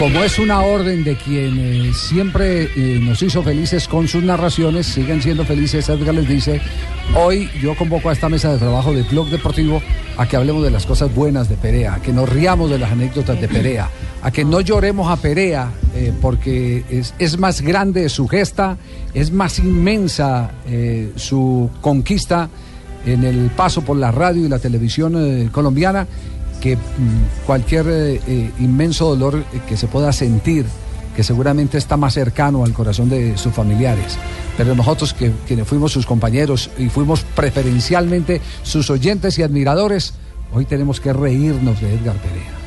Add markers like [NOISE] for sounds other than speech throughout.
Como es una orden de quien siempre eh, nos hizo felices con sus narraciones, siguen siendo felices, Edgar les dice, hoy yo convoco a esta mesa de trabajo de Blog Deportivo a que hablemos de las cosas buenas de Perea, a que nos riamos de las anécdotas de Perea, a que no lloremos a Perea, eh, porque es, más grande su gesta, es más inmensa eh, su conquista en el paso por la radio y la televisión colombiana que mm, cualquier eh, eh, inmenso dolor que se pueda sentir, que seguramente está más cercano al corazón de sus familiares. Pero nosotros, que, quienes fuimos sus compañeros y fuimos preferencialmente sus oyentes y admiradores, hoy tenemos que reírnos de Edgar Perea.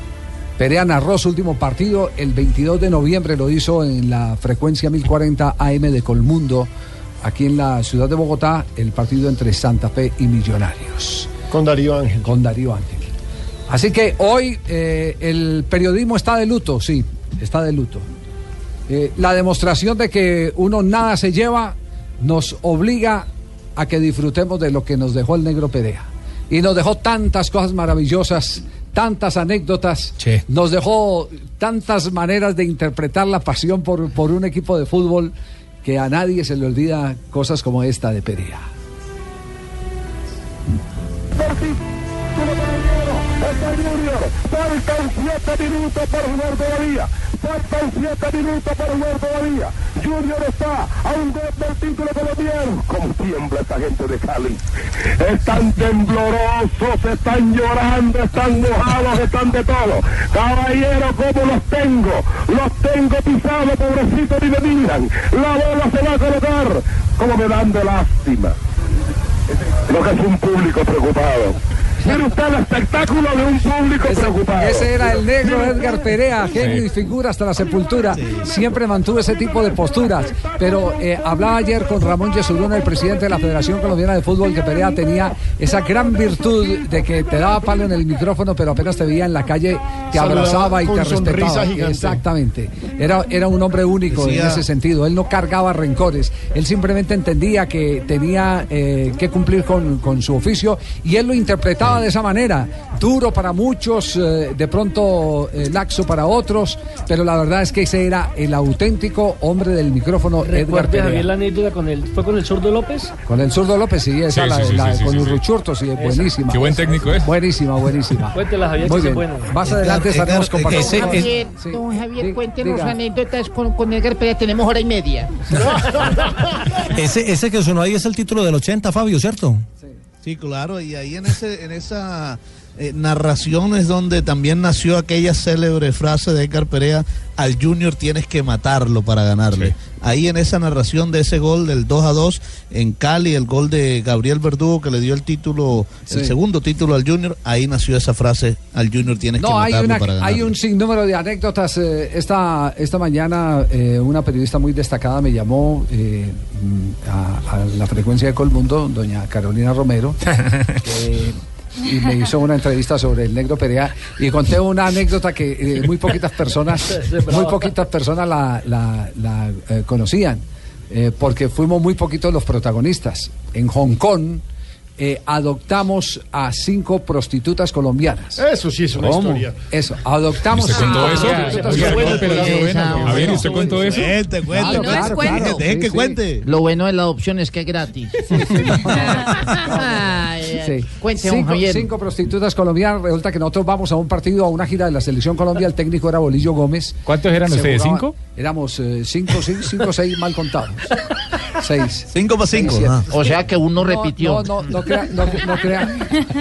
Perea narró su último partido el 22 de noviembre, lo hizo en la frecuencia 1040 AM de Colmundo, aquí en la ciudad de Bogotá, el partido entre Santa Fe y Millonarios. Con Darío Ángel. Con Darío Ángel. Así que hoy eh, el periodismo está de luto, sí, está de luto. Eh, la demostración de que uno nada se lleva nos obliga a que disfrutemos de lo que nos dejó el negro Perea. Y nos dejó tantas cosas maravillosas, tantas anécdotas, Sí. nos dejó tantas maneras de interpretar la pasión por, por un equipo de fútbol que a nadie se le olvida cosas como esta de Perea. Faltan siete minutos por jugar todavía. Faltan siete minutos por jugar todavía. Junior está a un gol del título colombiano. Como tiembla esta gente de Cali. Están temblorosos, están llorando, están mojados, están de todo. Caballero, ¿cómo los tengo? Los tengo pisados, pobrecitos, y me miran. La bola se va a colocar. Como me dan de lástima. Lo que es un público preocupado. Mire usted el espectáculo de un público preocupado. Ese era el negro Edgar Perea, genio y figura hasta la sepultura. Siempre mantuvo ese tipo de posturas. Pero eh, hablaba ayer con Ramón Yesurún, el presidente de la Federación Colombiana de Fútbol, que Perea tenía esa gran virtud de que te daba palo en el micrófono, pero apenas te veía en la calle, te Saludaba abrazaba y con te sonrisa respetaba. gigante. Exactamente. Era, era un hombre único en Decía- ese sentido. Él no cargaba rencores. Él simplemente entendía que tenía eh, que cumplir con, con su oficio y él lo interpretaba de esa manera. Duro para muchos, eh, de pronto eh, laxo para otros, pero la verdad es que ese era el auténtico hombre del micrófono Edgar Recuerde, Perea. Javier, la anécdota con el, ¿fue con el zurdo López? Con el zurdo López, sí, esa Sí, la, sí, la- sí, con. Urruchurto, sí, es buenísima. Qué buen técnico es. Buenísima, buenísima. Cuéntela, Javier, Muy que bien. buena. Más adelante Edgar, estaremos Edgar, compartiendo. ese- Javier, Sí. don Javier, cuéntenos diga. anécdotas con, con Edgar Pérez. Tenemos hora y media. [LAUGHS] [LAUGHS] Ese, ese que sonó ahí es el título del 80, Fabio, ¿cierto? Sí, claro, y ahí en, ese, en esa eh, narración es donde también nació aquella célebre frase de Edgar Perea, al Junior tienes que matarlo para ganarle. Sí. Ahí en esa narración de ese gol del 2 a 2 en Cali, el gol de Gabriel Verdugo que le dio el título, el segundo título al Junior, ahí nació esa frase, al Junior tienes que hay, matarlo una- para ganarle. hay un sinnúmero de anécdotas. eh, esta, esta mañana eh, una periodista muy destacada me llamó eh, a, a la frecuencia de Colmundo, doña Carolina Romero, [LAUGHS] y me hizo una entrevista sobre el negro Perea y conté una anécdota que eh, muy poquitas personas, [LAUGHS] muy poquitas personas la, la- la, eh, conocían, eh, porque fuimos muy poquitos los protagonistas. En Hong Kong eh, adoptamos a cinco prostitutas colombianas. Eso sí es una ¿Cómo? historia. Eso, adoptamos ¿Usted contó a eso? A ver, ¿usted contó eso? Cuente, cuente, Claro, claro, claro. Deje que Sí, sí. cuente. Lo bueno de la adopción es que es gratis. [LAUGHS] Ay, ay. Sí. Cuente, cinco, prostitutas colombianas. Resulta que nosotros vamos a un partido, a una gira de la Selección Colombia. El técnico era Bolillo Gómez. ¿Cuántos eran ustedes? ¿Cinco? Éramos eh, cinco, cinco, cinco, seis mal contados. [LAUGHS] Seis. Cinco para cinco. Seis, ah. O sea que uno No, repitió. No, no, no crea, no, no crea,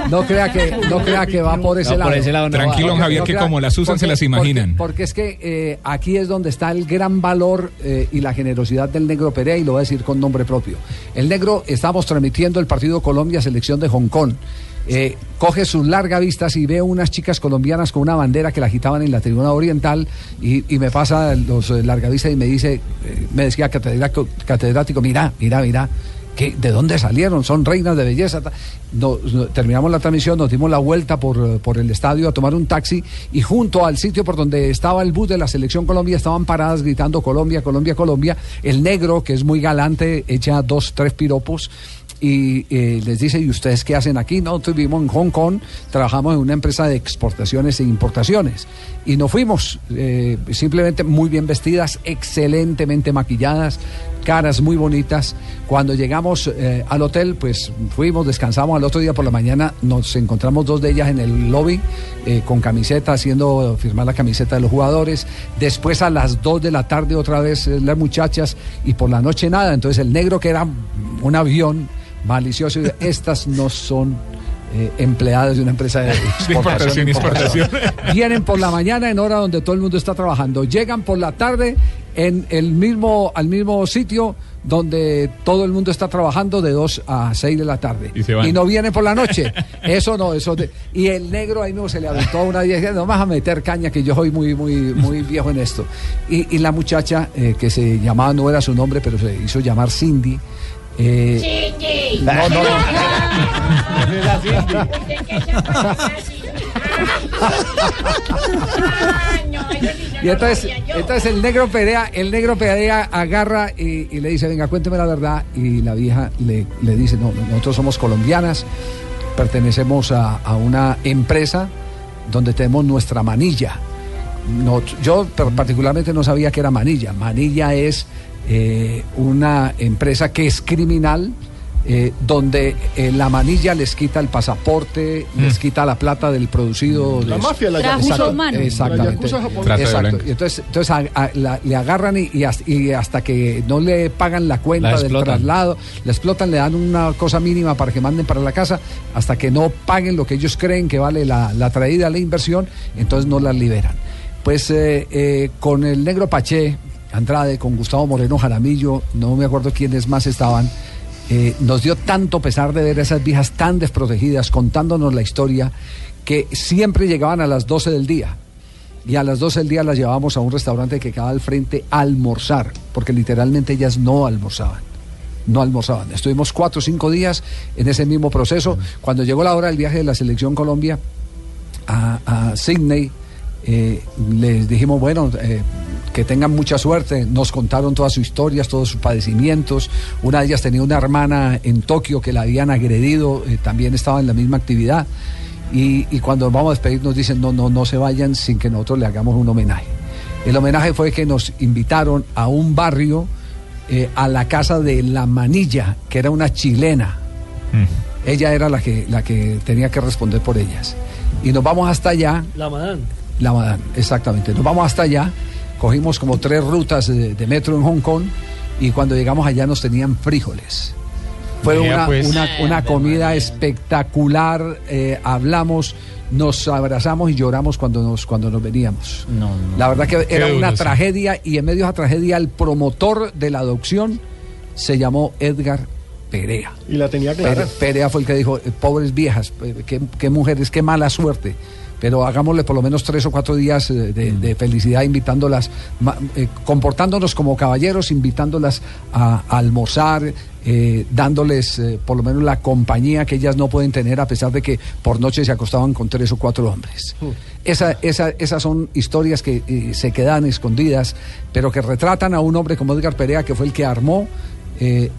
no crea que, no crea que va por ese No, lado. por ese lado no Tranquilo, Javier, no que como las usan, se las imaginan. Porque, porque es que eh, aquí es donde está el gran valor eh, y la generosidad del negro Perea y lo voy a decir con nombre propio. El negro, estamos transmitiendo el partido Colombia-Selección de Hong Kong. Eh, coge sus largas vistas y ve unas chicas colombianas con una bandera que la agitaban en la tribuna oriental y, me pasa los eh, largavistas y me dice, eh, me decía catedrático, catedrático, mira, mira, mira, que, ¿de dónde salieron? Son reinas de belleza. terminamos la transmisión, nos dimos la vuelta por, por el estadio a tomar un taxi y junto al sitio por donde estaba el bus de la selección Colombia estaban paradas gritando Colombia, Colombia, Colombia. El negro, que es muy galante, echa dos, tres piropos y eh, les dice, ¿y ustedes qué hacen aquí? No, vivimos en Hong Kong, trabajamos en una empresa de exportaciones e importaciones. Y nos fuimos, eh, simplemente muy bien vestidas, excelentemente maquilladas, caras muy bonitas. Cuando llegamos eh, al hotel, pues fuimos, descansamos. Al otro día por la mañana nos encontramos dos de ellas en el lobby eh, con camiseta, haciendo firmar la camiseta de los jugadores. Después a las dos de la tarde otra vez eh, las muchachas y por la noche nada. Entonces el negro que era un avión malicioso, estas no son eh, empleadas de una empresa de [LAUGHS] exportación. importación. Vienen por la mañana en hora donde todo el mundo está trabajando. Llegan por la tarde en el mismo, al mismo sitio donde todo el mundo está trabajando de 2 a 6 de la tarde. Y se van. no vienen por la noche. Eso no, eso de- y el negro ahí mismo se le aventó a una vieja, no vas a meter caña que yo soy muy, muy, muy viejo en esto. Y, y la muchacha eh, que se llamaba, no era su nombre, pero se hizo llamar Cindy. Eh, Cindy. No, no, no. Y entonces, entonces el negro Perea, el negro Perea agarra y, y le dice, venga, cuénteme la verdad. Y la vieja le, le dice, no, nosotros somos colombianas, pertenecemos a, a una empresa donde tenemos nuestra manilla. No, yo particularmente no sabía que era manilla. Manilla es eh, una empresa que es criminal. eh, donde eh, la manilla les quita el pasaporte, les quita la plata del producido. La de- mafia, la yakuza. La Exactamente. yakuza Exacto. Y entonces, entonces a- a- la- le agarran y, y hasta, y hasta que no le pagan la cuenta La del traslado, la explotan, le dan una cosa mínima para que manden para la casa, hasta que no paguen lo que ellos creen que vale la, la traída, la inversión, entonces no las liberan. Pues eh, eh, con el negro Paché, Andrade, con Gustavo Moreno Jaramillo, no me acuerdo quiénes más estaban, eh, nos dio tanto pesar de ver a esas viejas tan desprotegidas contándonos la historia que siempre llegaban a las 12 del día. Y a las 12 del día las llevábamos a un restaurante que quedaba al frente a almorzar, porque literalmente ellas no almorzaban. No almorzaban. Estuvimos cuatro o cinco días en ese mismo proceso. Cuando llegó la hora del viaje de la Selección Colombia a, a Sydney, eh, les dijimos, bueno, eh, que tengan mucha suerte. Nos contaron todas sus historias, todos sus padecimientos. Una de ellas tenía una hermana en Tokio que la habían agredido, eh, también estaba en la misma actividad. Y, y cuando vamos a despedir nos dicen, no, no, no se vayan sin que nosotros le hagamos un homenaje. El homenaje fue que nos invitaron a un barrio, eh, a la casa de La Manilla, que era una chilena. Ella era la que, la que tenía que responder por ellas. Y nos vamos hasta allá. La Madán. La Madán, exactamente. Nos vamos hasta allá, cogimos como tres rutas de, de metro en Hong Kong y cuando llegamos allá nos tenían frijoles. Fue una, pues. una, una comida espectacular, eh, hablamos, nos abrazamos y lloramos cuando nos, cuando nos veníamos. No, no. La verdad que era duro, una sí. tragedia y en medio de esa tragedia el promotor de la adopción se llamó Edgar Perea. Y la tenía clara. Pere- Perea fue el que dijo, eh, pobres viejas, eh, qué, qué mujeres, qué mala suerte. Pero hagámosle por lo menos tres o cuatro días eh, de, de felicidad, invitándolas, eh, comportándonos como caballeros, invitándolas a, a almorzar, eh, dándoles eh, por lo menos la compañía que ellas no pueden tener a pesar de que por noche se acostaban con tres o cuatro hombres. Esa, esa- esas son historias que eh, se quedan escondidas, pero que retratan a un hombre como Edgar Perea, que fue el que armó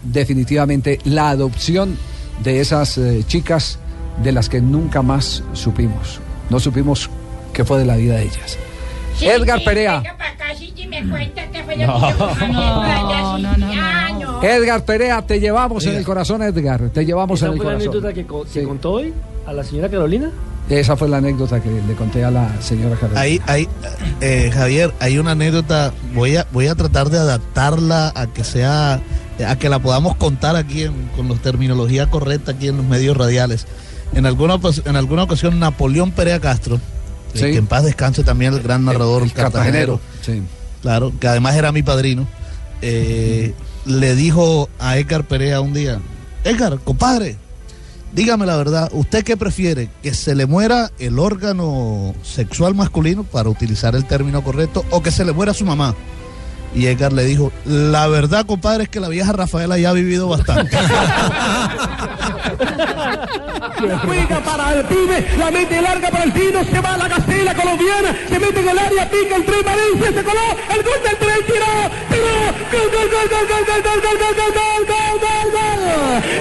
definitivamente la adopción de esas chicas de las que nunca más supimos. No supimos qué fue de la vida de ellas. Sí, Edgar sí, Perea. no. Edgar Perea, te llevamos en el corazón, Edgar. Te llevamos ¿Esa en el fue la corazón. anécdota que, co- que contó hoy a la señora Carolina? Esa fue la anécdota que le conté a la señora Carolina. Ahí, ahí, eh, Javier, hay una anécdota, voy a, voy a tratar de adaptarla a que sea, a que la podamos contar aquí en- con la terminología correcta aquí en los medios radiales. En alguna, en alguna ocasión, Napoleón Perea Castro, eh, Sí. que en paz descanse también el gran narrador El cartagenero, Sí. claro, que además era mi padrino, eh, le dijo a Edgar Perea un día, Edgar, compadre, dígame la verdad, ¿usted qué prefiere? ¿Que se le muera el órgano sexual masculino, para utilizar el término correcto, o que se le muera su mamá? Y Edgar le dijo, la verdad, compadre, es que la vieja Rafaela ya ha vivido bastante. Juega para el pibe, la mete larga para el tino, se va a la gacela colombiana, se mete en el área, pica el tren Valencia, se coló, el gol del tren, tiró, tiró, gol, gol, gol, gol, gol, gol, gol, gol, gol, gol, gol, gol, gol,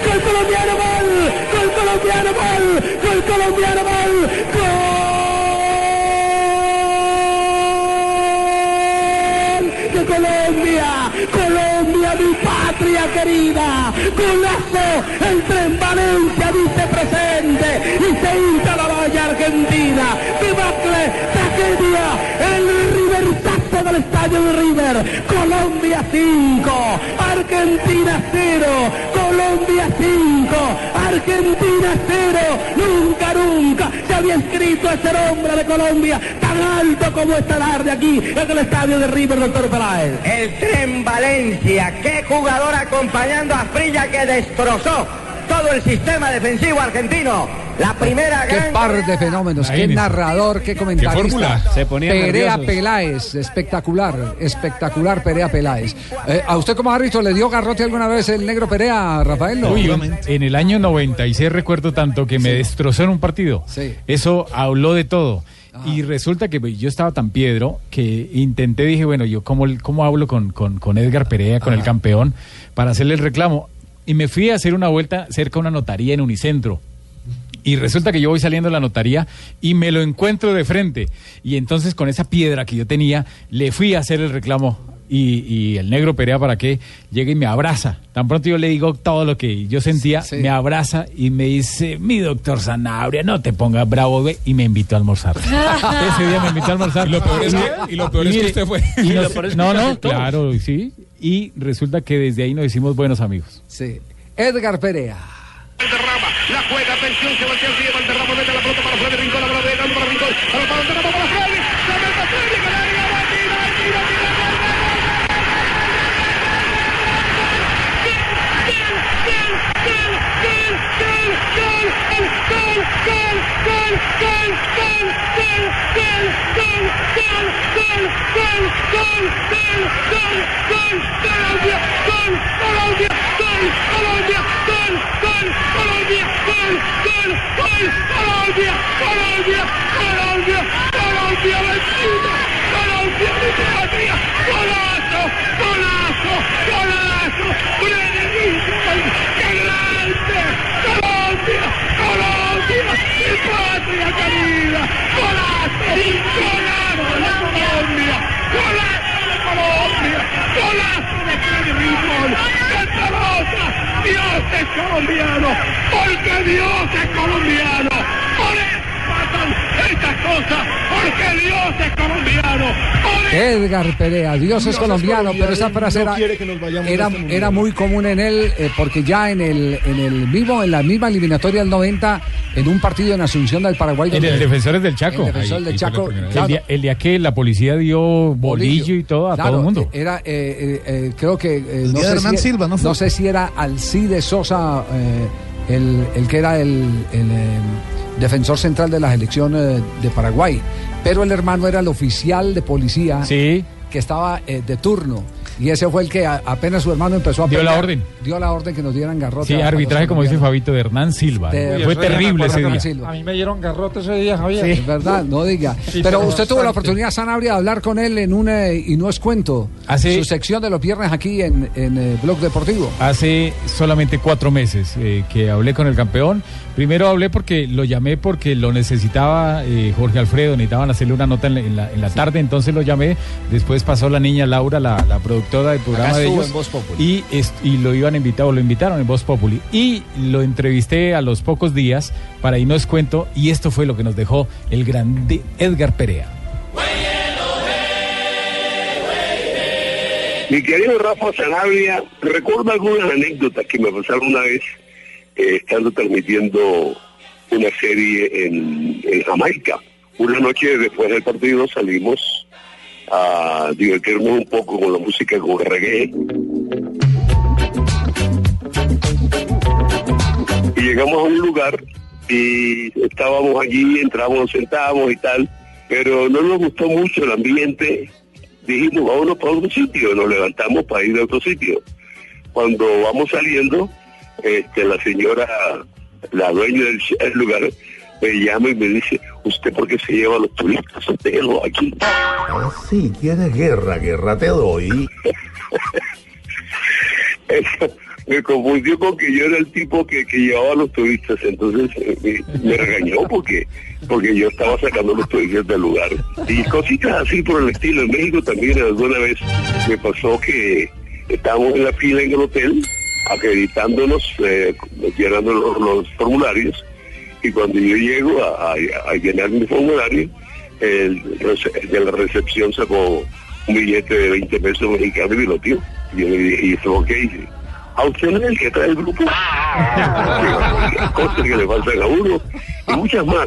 gol colombiano, gol, gol colombiano, gol, gol colombiano, gol, gol Colombia, Colombia, mi patria querida, golazo, el tren Valencia dice presente y se hincha la valla argentina, debacle, tragedia, el River del estadio River, Colombia 5, Argentina 0, Colombia 5, Argentina 0, nunca, nunca se había escrito ese nombre de Colombia tan alto como esta tarde aquí en el estadio de River, doctor Peláez. El tren Valencia, qué jugador acompañando a Frilla que destrozó todo el sistema defensivo argentino. La primera Qué gran par de fenómenos, qué narrador, qué comentarista. fórmula. Se ponían Perea nerviosos. Peláez, espectacular, espectacular Perea Peláez. Eh, ¿A usted como árbitro le dio garrote alguna vez el negro Perea, Rafael? No? Uy, en el año 96 recuerdo tanto que me destrozó en un partido. Sí. Eso habló de todo. Y resulta que pues, yo estaba tan piedro que intenté, dije, bueno, yo cómo, cómo hablo con, con, con Edgar Perea, con el campeón, para hacerle el reclamo. Y me fui a hacer una vuelta cerca de una notaría en Unicentro. Y resulta que yo voy saliendo de la notaría y me lo encuentro de frente. Y entonces con esa piedra que yo tenía, le fui a hacer el reclamo. Y, y el negro Perea para que llegue y me abraza. Tan pronto yo le digo todo lo que yo sentía, me abraza y me dice, mi doctor Sanabria, no te pongas bravo, ve", y me invitó a almorzar. [LAUGHS] Ese día me invitó a almorzar. Y lo peor es que- y lo peor es que usted fue. y [LAUGHS] Y nos- lo peor es que no, no, claro, sí. Y resulta que desde ahí nos hicimos buenos amigos. Sí. Edgar Perea. Valderrama, la juega, atención, se voltea el pie, Valderrama mete la pelota para Freddy Rincón, la bola de para Rincón, para para Valderrama, para Freddy, la mete Freddy, que la liga va, tira, tira, tira, gol, gol, gol, Colombia, Colombia, Colombia, Colombia, Edgar Perea, Dios es colombiano, pero esa frase era, era, era muy común en él, eh, porque ya en el, en el mismo, en la misma eliminatoria del 90, en un partido en Asunción del Paraguay. En el Defensores del Chaco. El Defensor Ahí- del Chaco, claro. El, día, el día que la policía dio bolillo, y todo a Claro, todo el mundo. Era, eh, eh, eh, creo que. eh, no, sé si, Silva, ¿no fue? sé si era Alcides Sosa, eh, el, el que era el, el, eh, defensor central de la selección de Paraguay. Pero el hermano era el oficial de policía Sí. que estaba eh, de turno. Y ese fue el que a- apenas su hermano empezó a Dio la pelear, orden. Dio la orden que nos dieran garrote. Sí, arbitraje, como dice. Fabito, de Hernán Silva. De- Fue terrible ese día. Silva. A mí me dieron garrote ese día, Javier. Es verdad, no diga. Sí, Pero usted tuvo la oportunidad, Sanabria, de hablar con él en una, y no es cuento, Hace- su sección de los viernes aquí en, en eh, Blog Deportivo. Hace solamente cuatro meses eh, que hablé con el campeón. Primero hablé porque lo llamé porque lo necesitaba eh, Jorge Alfredo, necesitaban hacerle una nota en la, en la- en la tarde, entonces lo llamé. Después pasó la niña Laura, la, la productora del programa Acá de estuvo ellos. en Voz Populi. Y, es- y lo iban a invitar, o lo invitaron en Voz Populi. Y lo entrevisté a los pocos días para es cuento. Y esto fue lo que nos dejó el grande Edgar Perea. Mi querido Rafa Sanabria, recuerdo algunas anécdotas que me pasaron una vez eh, estando transmitiendo una serie en, en Jamaica. Una noche después del partido salimos a divertirnos un poco con la música con reggae. Y llegamos a un lugar y estábamos allí, entramos, nos sentamos y tal, pero no nos gustó mucho el ambiente dijimos, vámonos para otro sitio, nos levantamos para ir a otro sitio. Cuando vamos saliendo, este, la señora, la dueña del lugar, me llama y me dice, ¿usted por qué se lleva a los turistas? Déjelo aquí. Sí, tienes guerra, guerra te doy. [LAUGHS] Me confundió con que yo era el tipo que, que llevaba a los turistas, entonces eh, me, me regañó porque porque yo estaba sacando los turistas del lugar. Y cositas así por el estilo. En México también alguna vez me pasó que estábamos en la fila en el hotel, acreditándonos, eh, llenando los, los formularios, y cuando yo llego a, a- a llenar mi formulario, el, de la recepción sacó un billete de 20 pesos mexicanos y me lo dio. Y yo le dije, ¿y eso qué hice? ¿A usted no es el que trae el grupo? [LAUGHS] Cosas que le faltan a uno y muchas más,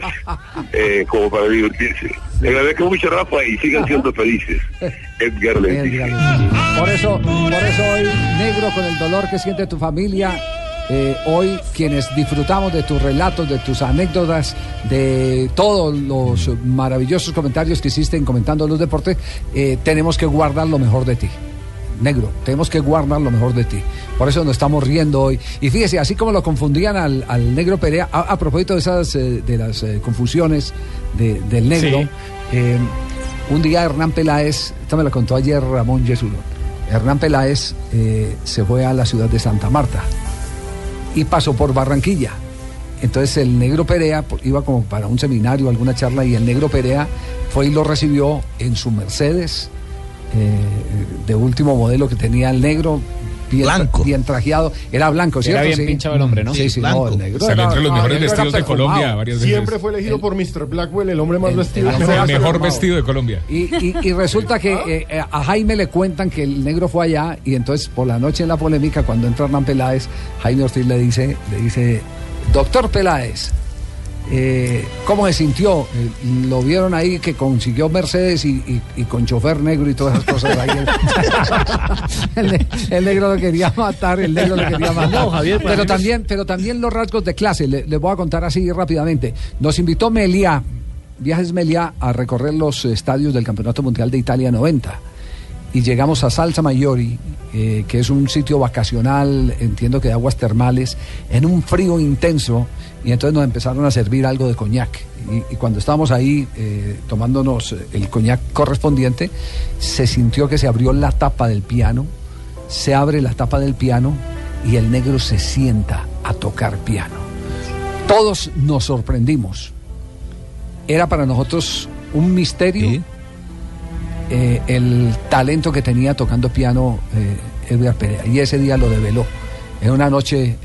eh, como para divertirse. Le agradezco mucho, Rafa, y sigan siendo felices. Edgar dice. Por eso, por eso hoy, negro, con el dolor que siente tu familia, eh, hoy quienes disfrutamos de tus relatos, de tus anécdotas, de todos los maravillosos comentarios que hiciste en comentando los deportes, eh, tenemos que guardar lo mejor de ti. Negro, tenemos que guardar lo mejor de ti. Por eso nos estamos riendo hoy. Y fíjese, así como lo confundían al, al negro Perea, a, a propósito de esas eh, de las eh, confusiones de- del negro, Sí. un día Hernán Peláez, esta me la contó ayer Ramón Yesurón, Hernán Peláez se fue a la ciudad de Santa Marta y pasó por Barranquilla. Entonces el negro Perea iba como para un seminario, alguna charla, y el negro Perea fue y lo recibió en su Mercedes eh, de último modelo que tenía el negro. Bien, Blanco. bien trajeado, era blanco, Era ¿cierto? bien Sí. pinchado el hombre, ¿no? Sí, Sí, blanco. no, el negro. Salió era- entre los no, mejores el negro era vestidos de. Colombia varias veces. Siempre fue elegido por Mr. Blackwell el hombre más El- vestido. el- el Mejor vestido de Colombia. Y, y- y resulta que eh, eh, a Jaime le cuentan que el negro fue allá y entonces por la noche en la polémica cuando entra Hernán Peláez, Jaime Ortiz le dice, le dice, doctor Peláez, eh, ¿cómo se sintió? Eh, lo vieron ahí que consiguió Mercedes y, y- y con chofer negro y todas esas cosas ahí. El, [LAUGHS] el negro lo quería matar, el negro lo quería matar. No, Javier, pero también, pero también los rasgos de clase, le- les voy a contar así rápidamente. Nos invitó Meliá, Viajes Meliá, a recorrer los estadios del Campeonato Mundial de Italia 90. Y llegamos a Salsa Mayori, eh, que es un sitio vacacional, entiendo que de aguas termales, en un frío intenso. Y entonces nos empezaron a servir algo de coñac. Y, y cuando estábamos ahí eh, tomándonos eh, el coñac correspondiente, se sintió que se abrió la tapa del piano, se abre la tapa del piano y el negro se sienta a tocar piano. Todos nos sorprendimos. Era para nosotros un misterio eh, el talento que tenía tocando piano eh, Edgar Perea. Y ese día lo develó. En una noche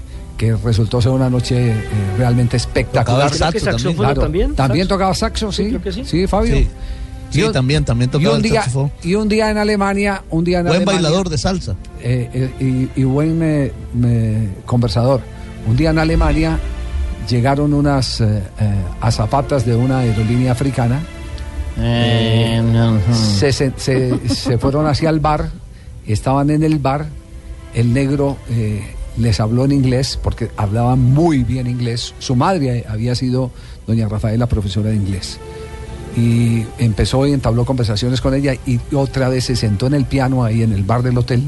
que resultó ser una noche eh, realmente espectacular. Tocaba saxo Claro, también, También saxo. tocaba saxo, sí. creo que sí. Sí, Fabio. Sí. Sí, Y un- también, también y tocaba el saxofón. Y un día en Alemania, un día en Buen Alemania, bailador de salsa. eh, eh, y, y buen me- conversador. Un día en Alemania llegaron unas eh, eh, azafatas de una aerolínea africana. Eh, se, se- se- se fueron hacia el bar, estaban en el bar, el negro eh, les habló en inglés porque hablaba muy bien inglés. Su madre había sido doña Rafaela, profesora de inglés. y empezó y entabló conversaciones con ella y otra vez se sentó en el piano ahí en el bar del hotel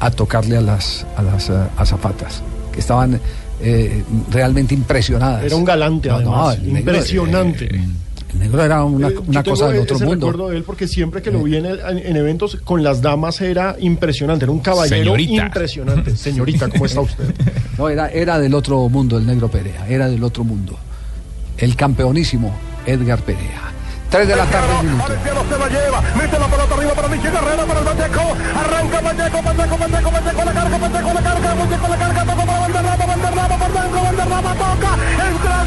a tocarle a las, a las eh, azafatas, que estaban eh, realmente impresionadas. Era un galante, No, no, además. negro, Impresionante. eh, el negro era una, Eh, una cosa del ese otro mundo. recuerdo de él porque siempre que lo vi en, el- en eventos con las damas era impresionante, era un caballero Señorita. impresionante. [LAUGHS] Señorita, ¿cómo está usted? No, era, era del otro mundo el negro Perea, era del otro mundo. El campeonísimo Edgar Perea. Tres de la tarde, un minuto. Valenciano se la lleva, mete la pelota arriba para Michi Guerrero, para el Vallejo, arranca Vallejo, Vallejo, Vallejo, Vallejo, la carga, Vallejo, la carga, Vallejo, la carga, toca para Valderrama, Valderrama, por dentro, Valderrama, toca, entra,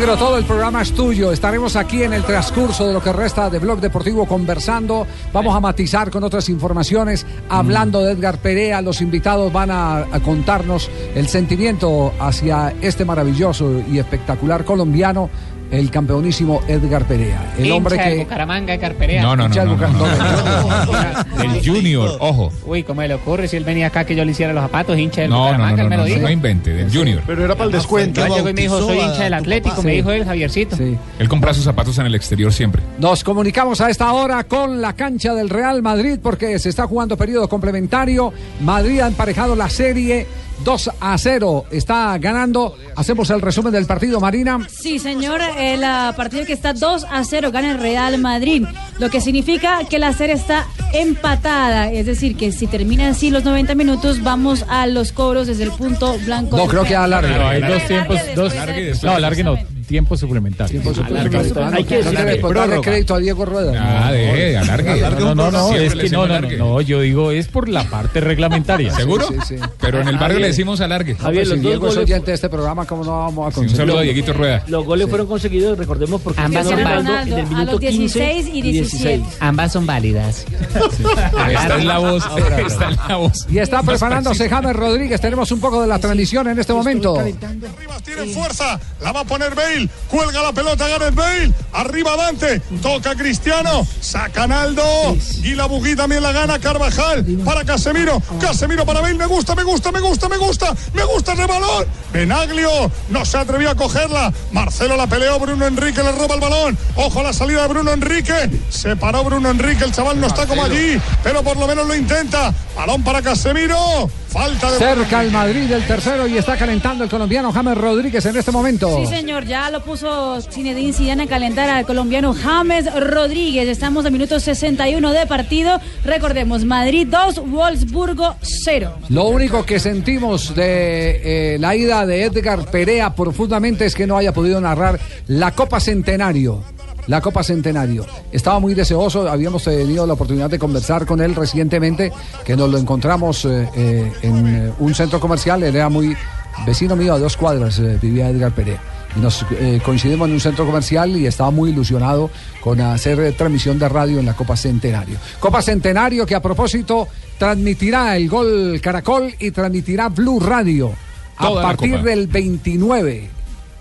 Negro, todo el programa es tuyo. Estaremos aquí en el transcurso de lo que resta de Blog Deportivo conversando. Vamos a matizar con otras informaciones. Hablando de Edgar Perea, los invitados van a, a contarnos el sentimiento hacia este maravilloso y espectacular colombiano, el campeonísimo Edgar Perea. El hombre Hincha del que. Bucaramanga, Edgar Perea. No, no, no, no, no, Bucaramanga. Del Junior, ojo. Uy, ¿cómo me le ocurre si él venía acá que yo le hiciera los zapatos, hincha del No, no, no, Bucaramanga, no, él me no, lo no, dijo. no invente, del Junior. Pero era para el descuento. Él llegó y me dijo, soy hincha del Atlético, me Sí. dijo él, Javiercito. Él compra sus zapatos en el exterior siempre. Nos comunicamos a esta hora con la cancha del Real Madrid porque se está jugando periodo complementario. Madrid ha emparejado la serie 2 a 0. Está ganando. Hacemos el resumen del partido, Marina. Sí, señor, el ah, partido que está 2 a 0 gana el Real Madrid, lo que significa que la serie está empatada, es decir, que si terminan así los 90 minutos, vamos a los cobros desde el punto blanco. No, creo que alargue. No, hay dos tiempos, dos. No, alargue no, tiempo suplementario. Hay que darle crédito a Diego Rueda. Ah, de, alargue. No, no, no, es que no, no, no, yo digo, es por la parte reglamentaria. [LAUGHS] ¿Seguro? Sí, sí. Pero en el barrio le decimos alargue. Javier, si Diego es oyente de este programa, ¿cómo no vamos a un conseguir? saludo a Dieguito Rueda. Los goles fueron conseguidos, recordemos, porque Ambas son Ronaldo, en el a minuto los 16 15 y 17. Ambas son válidas. Está en la voz. [LAUGHS] Está en la voz. Y está preparándose James Rodríguez. Tenemos un poco de la transmisión en este momento. Tiene fuerza, la va a poner Bale, cuelga la pelota Gareth Bale, arriba Dante, toca Cristiano, saca Naldo, y la Bugui también la gana Carvajal, para Casemiro, Casemiro para Bale, me gusta, me gusta, me gusta, me gusta, me gusta ese balón, Benaglio, no se atrevió a cogerla, Marcelo la peleó, Bruno Enrique le roba el balón, ojo a la salida de Bruno Enrique, se paró Bruno Enrique, el chaval no está como allí, pero por lo menos lo intenta, balón para Casemiro, falta de... Cerca el Madrid del tercero y está calentando el colombiano James Rodríguez en este momento. Sí, señor, ya lo puso Zinedine Zidane a calentar al colombiano James Rodríguez. Estamos en minuto 61 de partido. Recordemos, Madrid 2, Wolfsburgo 0. Lo único que sentimos de eh, la ida de Edgar Perea profundamente es que no haya podido narrar la Copa Centenario. La Copa Centenario. Estaba muy deseoso, habíamos tenido la oportunidad de conversar con él recientemente, que nos lo encontramos eh, eh, en eh, un centro comercial, él era muy vecino mío a dos cuadras, eh, vivía Edgar Perea. Y nos coincidimos en un centro comercial y estaba muy ilusionado con hacer transmisión de radio en la Copa Centenario. Copa Centenario que a propósito transmitirá el gol Caracol y transmitirá Blue Radio a Toda partir del 29.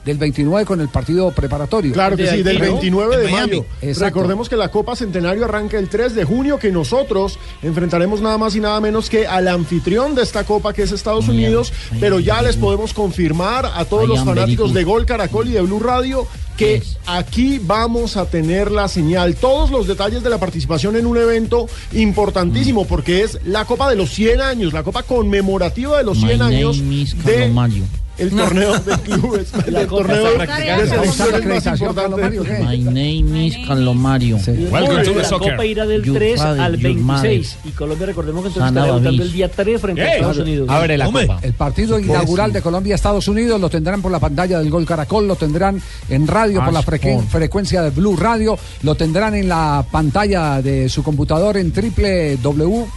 Del 29 con el partido preparatorio. Claro que sí, del 29 de mayo. Exacto. Recordemos que la Copa Centenario arranca el 3 de junio, que nosotros enfrentaremos nada más y nada menos que al anfitrión de esta Copa, que es Estados Unidos, pero ya les podemos confirmar a todos los fanáticos de Gol Caracol y de Blue Radio que aquí vamos a tener la señal, todos los detalles de la participación en un evento importantísimo, porque es la Copa de los 100 años, la Copa conmemorativa de los 100 años de el torneo de clubes, el torneo de selecciones más importante. My name is Calomario. Welcome to the la soccer. Copa irá del Your 3 father, al your 26 y Colombia recordemos que entonces estará debutando el día 3 frente a Estados Unidos. El partido inaugural de Colombia-Estados Unidos lo tendrán por la pantalla del Gol Caracol, lo tendrán en radio por la frecuencia de Blue Radio, lo tendrán en la pantalla de su computador en www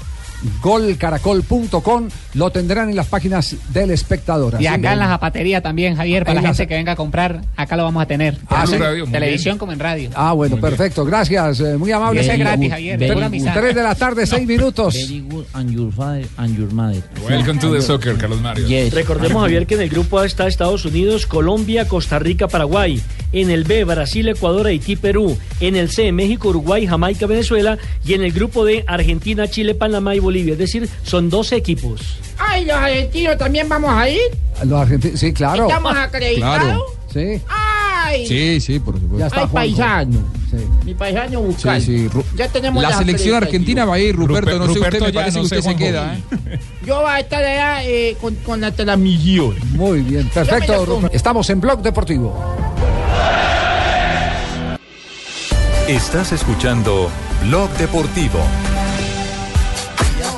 golcaracol.com lo tendrán en las páginas del espectador. Y acá en la zapatería también, Javier, para la la gente que venga a comprar, acá lo vamos a tener. Ah, sí. Radio, televisión bien. como en radio. Ah, bueno, perfecto. Gracias. eh, muy amable. Ese es gratis, Javier, Tres- pura amistad. Tres de la tarde, seis minutos. Very good and your father and your mother. Welcome to the soccer, Carlos Mario. Yes. Recordemos, Javier, que en el grupo A está Estados Unidos, Colombia, Costa Rica, Paraguay. En el B, Brasil, Ecuador, Haití, Perú. En el C, México, Uruguay, Jamaica, Venezuela. Y en el grupo D, Argentina, Chile, Panamá y Bolivia. Es decir, son 12 equipos. Ay, los argentinos también vamos a ir. Los argentinos, sí, claro. ¿Estamos acreditados? Claro. Sí. Ay. Sí, sí, por supuesto. Ya está Ay, Juanjo. paisano. Sí. Mi paisano buscando. Sí, sí, Ru- Ya tenemos La las selección argentina va a ir, Ruperto. Ruper- no sé Ruperto usted, me parece no que usted se queda. ¿eh? Yo voy a estar allá eh, con, con la transmisión. Muy bien, perfecto. Estamos en Blog Deportivo. Estás escuchando Blog Deportivo.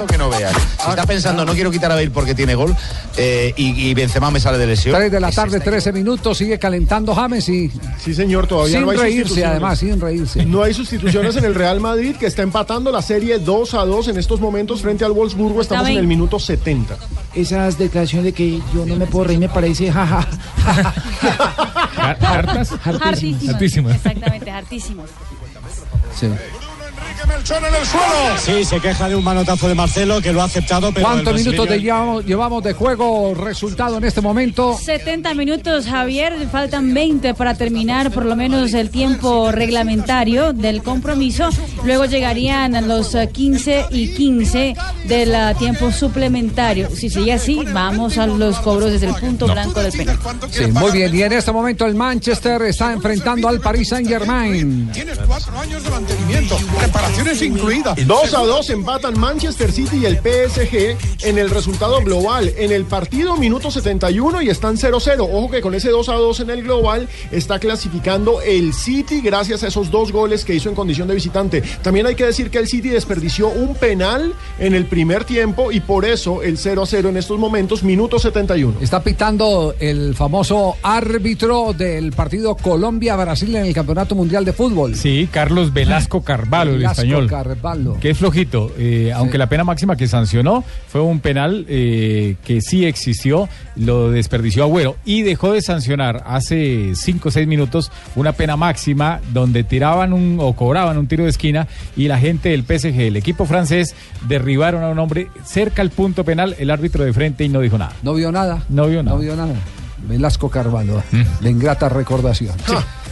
Que no veas. Si está pensando, no quiero quitar a Bale porque tiene gol eh, y, y Benzema me sale de lesión. 3 de la tarde, 13 minutos, sigue calentando James y Sí, señor, todavía sin no hay reírse, además, sin reírse. No hay sustituciones en el Real Madrid, que está empatando la serie 2 a 2 en estos momentos frente al Wolfsburgo. Estamos en el minuto 70. Esas declaraciones de que yo no me puedo reír me parece jaja. [LAUGHS] ¿Hartas? Hartísimas. Exactamente, hartísimas. Sí. Sí, se queja de un manotazo de Marcelo que lo ha aceptado. Pero ¿Cuántos minutos de llevamos, llevamos de juego? Resultado en este momento. 70 minutos, Javier. Faltan 20 para terminar por lo menos el tiempo reglamentario del compromiso. Luego llegarían los eh, 15 y 15 del tiempo suplementario. Si sigue así, vamos a los cobros desde el punto blanco del penal. Sí, muy bien. Y en este momento el Manchester está enfrentando al Paris Saint Germain. Tienes cuatro años de mantenimiento, incluidas. 2 a 2 empatan Manchester City y el PSG en el resultado global. En el partido, minuto 71 y están 0-0. Ojo que con ese 2 a 2 en el global está clasificando el City gracias a esos dos goles que hizo en condición de visitante. También hay que decir que el City desperdició un penal en el primer tiempo y por eso el 0 a 0 en estos momentos, minuto 71. Está pitando el famoso árbitro del partido Colombia-Brasil en el Campeonato Mundial de Fútbol. Sí, Carlos Velasco Carvalho, español. Carvalho. Que es flojito, eh, aunque la pena máxima que sancionó fue un penal eh, que sí existió, lo desperdició Agüero y dejó de sancionar hace 5 o 6 minutos una pena máxima donde tiraban un o cobraban un tiro de esquina y la gente del PSG, el equipo francés, derribaron a un hombre cerca al punto penal, el árbitro de frente y no dijo nada. No vio nada. No vio nada. No vio nada. Velasco Carvalho, de ingrata recordación.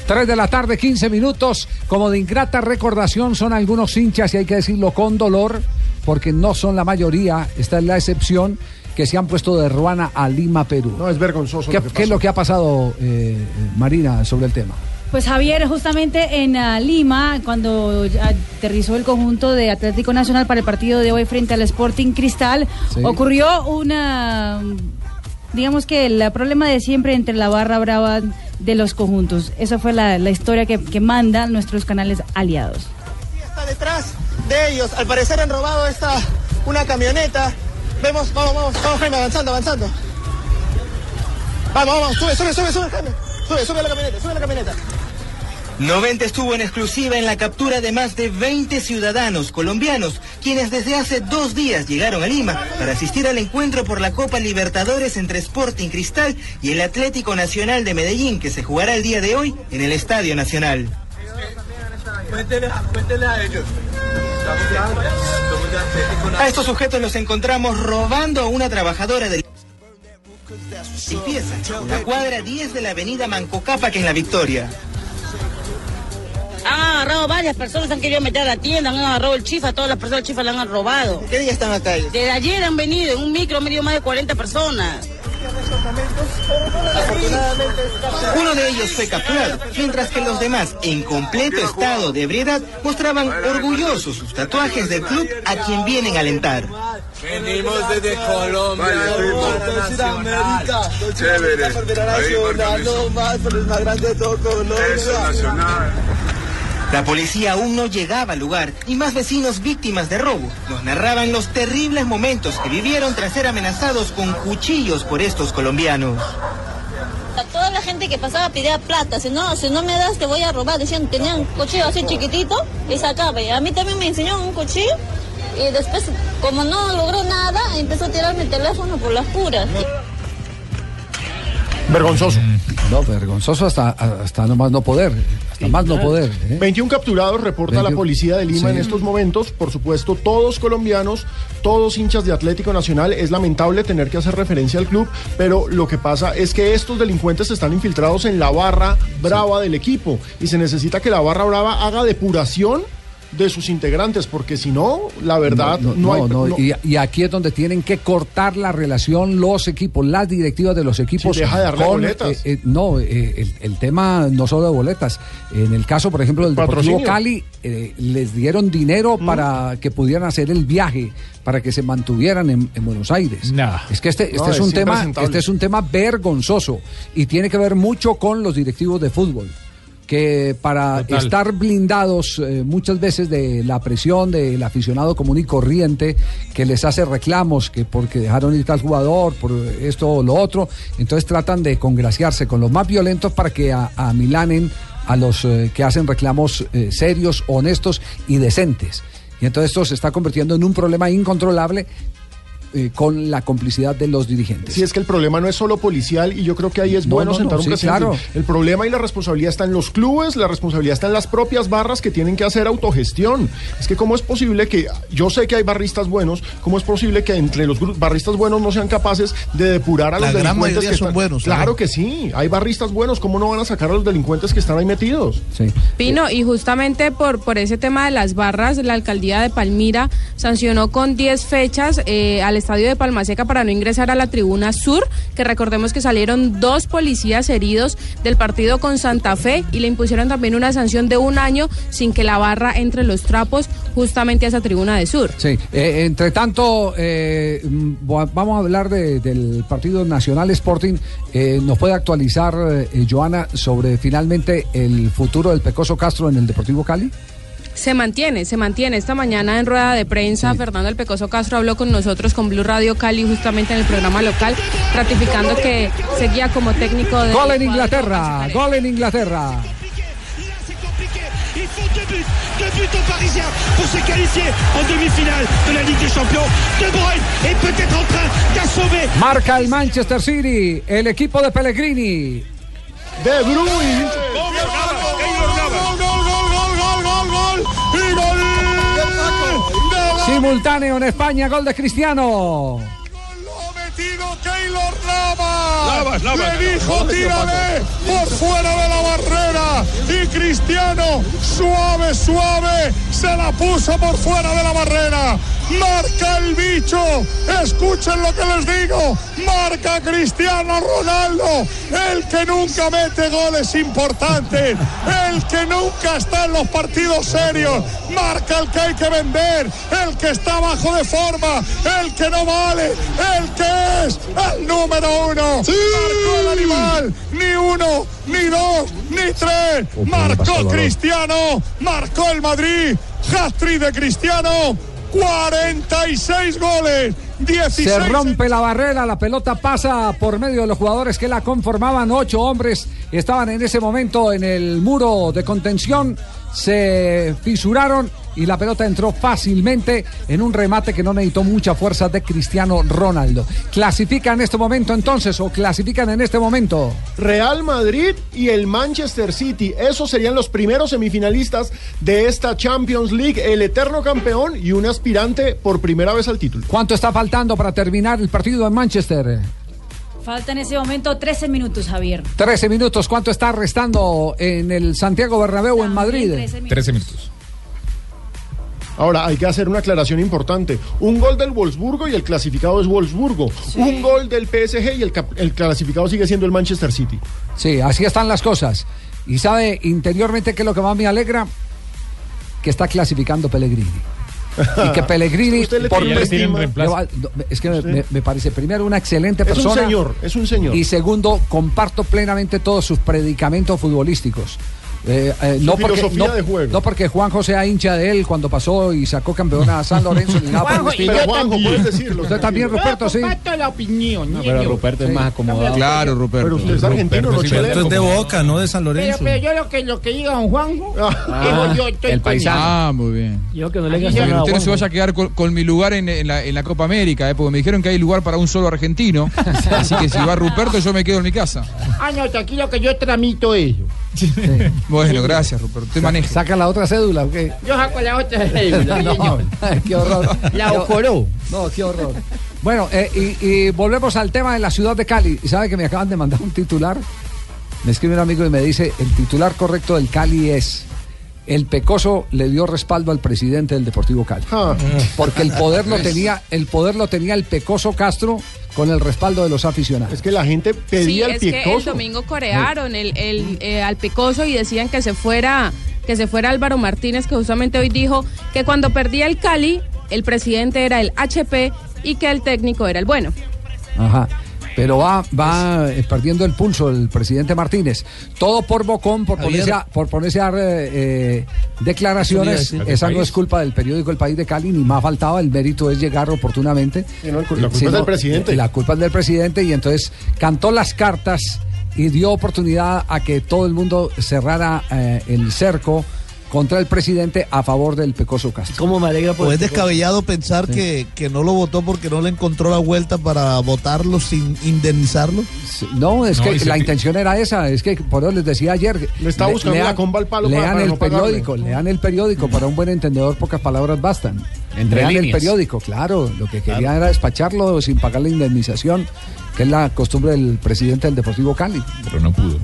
3 de la tarde, 15 minutos. Como de ingrata recordación son algunos hinchas, y hay que decirlo con dolor, porque no son la mayoría, esta es la excepción, que se han puesto de Ruana a Lima, Perú. No, es vergonzoso. ¿Qué, lo que qué es lo que ha pasado, eh, Marina, sobre el tema? Pues Javier, justamente en ah, Lima, cuando aterrizó el conjunto de Atlético Nacional para el partido de hoy frente al Sporting Cristal, Sí. ocurrió una, digamos que el problema de siempre entre la barra brava de los conjuntos. Esa fue la, la historia que, que mandan nuestros canales aliados. está detrás de ellos. Al parecer han robado esta una camioneta. Vemos, vamos, vamos, vamos, Jaime, avanzando, avanzando. Vamos, vamos, sube, sube, sube, sube, Jaime. Sube, sube la camioneta, sube la camioneta. 90 estuvo en exclusiva en la captura de más de 20 ciudadanos colombianos, quienes desde hace dos días llegaron a Lima para asistir al encuentro por la Copa Libertadores entre Sporting Cristal y el Atlético Nacional de Medellín, que se jugará el día de hoy en el Estadio Nacional. A ellos. A estos sujetos los encontramos robando a una trabajadora de limpieza, en la cuadra 10 de la avenida Mancocapa, que es la Victoria. Han agarrado varias personas, han querido meter a la tienda, han agarrado el chifa, todas las personas del chifa la han robado. ¿Qué día están acá? Desde ayer han venido, en un micro han venido más de 40 personas. Uno de ellos fue capturado, mientras que los demás, en completo estado de ebriedad, mostraban orgullosos sus tatuajes del club a quien vienen a alentar. Venimos desde Colombia, Vale, Sudamérica. Chévere. Nacional, La policía aún no llegaba al lugar y más vecinos víctimas de robo nos narraban los terribles momentos que vivieron tras ser amenazados con cuchillos por estos colombianos. A toda la gente que pasaba pedía plata, si no, si no me das te voy a robar, decían, tenían un cuchillo así chiquitito y sacaba. Y a mí también me enseñaron un cuchillo Y después, como no logró nada, empezó a tirar mi teléfono por las puras. Vergonzoso. No, vergonzoso hasta, hasta no más no poder. Hasta más no poder. ¿eh? 21 capturados, reporta la 21. policía de Lima Sí. en estos momentos. Por supuesto, todos colombianos, todos hinchas de Atlético Nacional. Es lamentable tener que hacer referencia al club, pero lo que pasa es que estos delincuentes están infiltrados en la barra brava del equipo y se necesita que la barra brava haga depuración de sus integrantes, porque si no, la verdad, no, no, hay. no, no- Y, y aquí es donde tienen que cortar la relación los equipos, las directivas de los equipos. Deja de darle boletas. eh, eh, no, eh, el, el tema no solo de boletas. En el caso, por ejemplo, del Deportivo Patrocinio. Cali, eh, les dieron dinero para que pudieran hacer el viaje, para que se mantuvieran en, en Buenos Aires. Es que este, este No, es es un tema, este es un tema vergonzoso y tiene que ver mucho con los directivos de fútbol que para Total. estar blindados eh, muchas veces de la presión del aficionado común y corriente que les hace reclamos que porque dejaron ir tal jugador, por esto o lo otro, entonces tratan de congraciarse con los más violentos para que a, a Milanen a los eh, que hacen reclamos eh, serios, honestos y decentes. Y entonces esto se está convirtiendo en un problema incontrolable eh, con la complicidad de los dirigentes. Si es que el problema no es solo policial y yo creo que ahí es No, bueno no, no, sentar un sí, precedente. claro. El problema y la responsabilidad está en los clubes, la responsabilidad está en las propias barras que tienen que hacer autogestión. Es que cómo es posible que, yo sé que hay barristas buenos, cómo es posible que entre los barristas buenos no sean capaces de depurar a La los gran delincuentes que son están- buenos, Claro que sí, hay barristas buenos, ¿cómo no van a sacar a los delincuentes que están ahí metidos? Pino, y justamente por, por ese tema de las barras, la alcaldía de Palmira sancionó con 10 fechas eh, al estadio de Palmaseca para no ingresar a la tribuna sur, que recordemos que salieron dos policías heridos del partido con Santa Fe y le impusieron también una sanción de un año sin que la barra entre los trapos justamente a esa tribuna de sur. Sí, eh, entre tanto, eh, mm, va- vamos a hablar de- del partido Nacional Sporting. Eh, ¿Nos puede actualizar, eh, Joana, sobre finalmente el futuro del Pecoso Castro en el Deportivo Cali? Se mantiene, se mantiene. Esta mañana en rueda de prensa, Fernando El Pecoso Castro habló con nosotros, con Blue Radio Cali, justamente en el programa local, ratificando que seguía como técnico de... Gol en Inglaterra, gol en Inglaterra. Il faut deux buts, deux buts aux Parisiens pour se qualifier en demi-finale de la Ligue des Champions. De Bruyne est peut-être en train d'assommer Marca el Manchester City, el equipo de Pellegrini. De Bruyne. Simultáneo en España, gol de Cristiano. Keylor Navas. Navas, Navas. Le dijo, tírame por fuera de la barrera. Y Cristiano, suave, suave, se la puso por fuera de la barrera. Marca el bicho. Escuchen lo que les digo. Marca Cristiano Ronaldo. El que nunca mete goles importantes. El que nunca está en los partidos serios. Marca el que hay que vender. El que está bajo de forma. El que no vale. El que es el número uno. Marcó el animal. Ni uno, ni dos, ni tres. Marcó Cristiano. Marcó el Madrid. Hat-trick de Cristiano. 46 goles. 16 Se rompe la barrera, la pelota pasa por medio de los jugadores que la conformaban. Ocho hombres estaban en ese momento en el muro de contención. Se fisuraron y la pelota entró fácilmente en un remate que no necesitó mucha fuerza de Cristiano Ronaldo. ¿Clasifican en este momento entonces o clasifican en este momento? Real Madrid y el Manchester City. Esos serían los primeros semifinalistas de esta Champions League, el eterno campeón y un aspirante por primera vez al título. ¿Cuánto está faltando para terminar el partido en Manchester? Falta en ese momento 13 minutos, Javier. 13 minutos. ¿Cuánto está restando en el Santiago Bernabéu en Madrid? 13 minutos. Ahora, hay que hacer una aclaración importante. Un gol del Wolfsburgo y el clasificado es Wolfsburgo. Un gol del PSG y el, el clasificado sigue siendo el Manchester City. Sí, así están las cosas. Y sabe interiormente qué es lo que más me alegra, que está clasificando Pellegrini. Y que [LAUGHS] Pellegrini Usted le por no, es que me, me- parece primero una excelente Es un persona. señor, es un señor. Y segundo, comparto plenamente todos sus predicamentos futbolísticos. Eh, eh, no, porque, no, de juego. no porque Juanjo sea hincha de él cuando pasó y sacó campeón a San Lorenzo ni nada Juanjo, pero Juanjo, puedes decirlo, Usted también, Ruperto, sí. Comparto la opinión. Pero niño. Ruperto es más acomodado. Claro, Ruperto. Pero usted es argentino, no sí, chileno. Ruperto es de Boca, no de San Pero, Lorenzo. pero yo lo que, lo que diga don Juanjo, Ah, digo yo estoy el paisano. Ah, muy bien. Yo que no le se nada Pero usted no se vaya a quedar con, con mi lugar en, en la, en la Copa América, eh, porque me dijeron que hay lugar para un solo argentino. [LAUGHS] Así que si va Ruperto, yo me quedo en mi casa. Ah, no, tranquilo que yo tramito eso. Bueno, gracias, Ruperto. Usted maneja. ¿Saca la otra cédula o qué? Yo saco la otra [LAUGHS] cédula, no, qué horror. La ocoró. No, qué horror. Bueno, eh, y, y volvemos al tema de la ciudad de Cali. ¿Y sabe que me acaban de mandar un titular? Me escribe un amigo y me dice, el titular correcto del Cali es, el Pecoso le dio respaldo al presidente del Deportivo Cali. Ah. Porque el poder lo [LAUGHS] tenía, el poder lo tenía el Pecoso Castro con el respaldo de los aficionados. Es que la gente Sí, pedía el es que el domingo corearon el, el, eh, al Pecoso y decían que se fuera que se fuera Álvaro Martínez, que justamente hoy dijo que cuando perdía el Cali, el presidente era el HP y que el técnico era el bueno. Ajá. Pero va, va eh, perdiendo el pulso el presidente Martínez. Todo por Bocón, por Javier. ponerse a, por ponerse a dar eh, eh, declaraciones. Esa ¿El no es culpa del periódico El País de Cali, ni más faltaba. El mérito es llegar oportunamente. No, la culpa es del presidente. La culpa es del presidente y entonces cantó las cartas y dio oportunidad a que todo el mundo cerrara eh, el cerco contra el presidente a favor del Pecoso Castro. ¿Cómo me alegra por O el es descabellado pensar que, que no lo votó porque no le encontró la vuelta para votarlo sin indemnizarlo. No, es No, que la intención era esa, es que por eso les decía ayer. Le está buscando la comba al palo para- lean para el no pagarle. periódico, lean el periódico, para un buen entendedor pocas palabras bastan. Entre lean el periódico, claro, lo que querían era despacharlo sin pagar la indemnización, que es la costumbre del presidente del Deportivo Cali. Pero no pudo.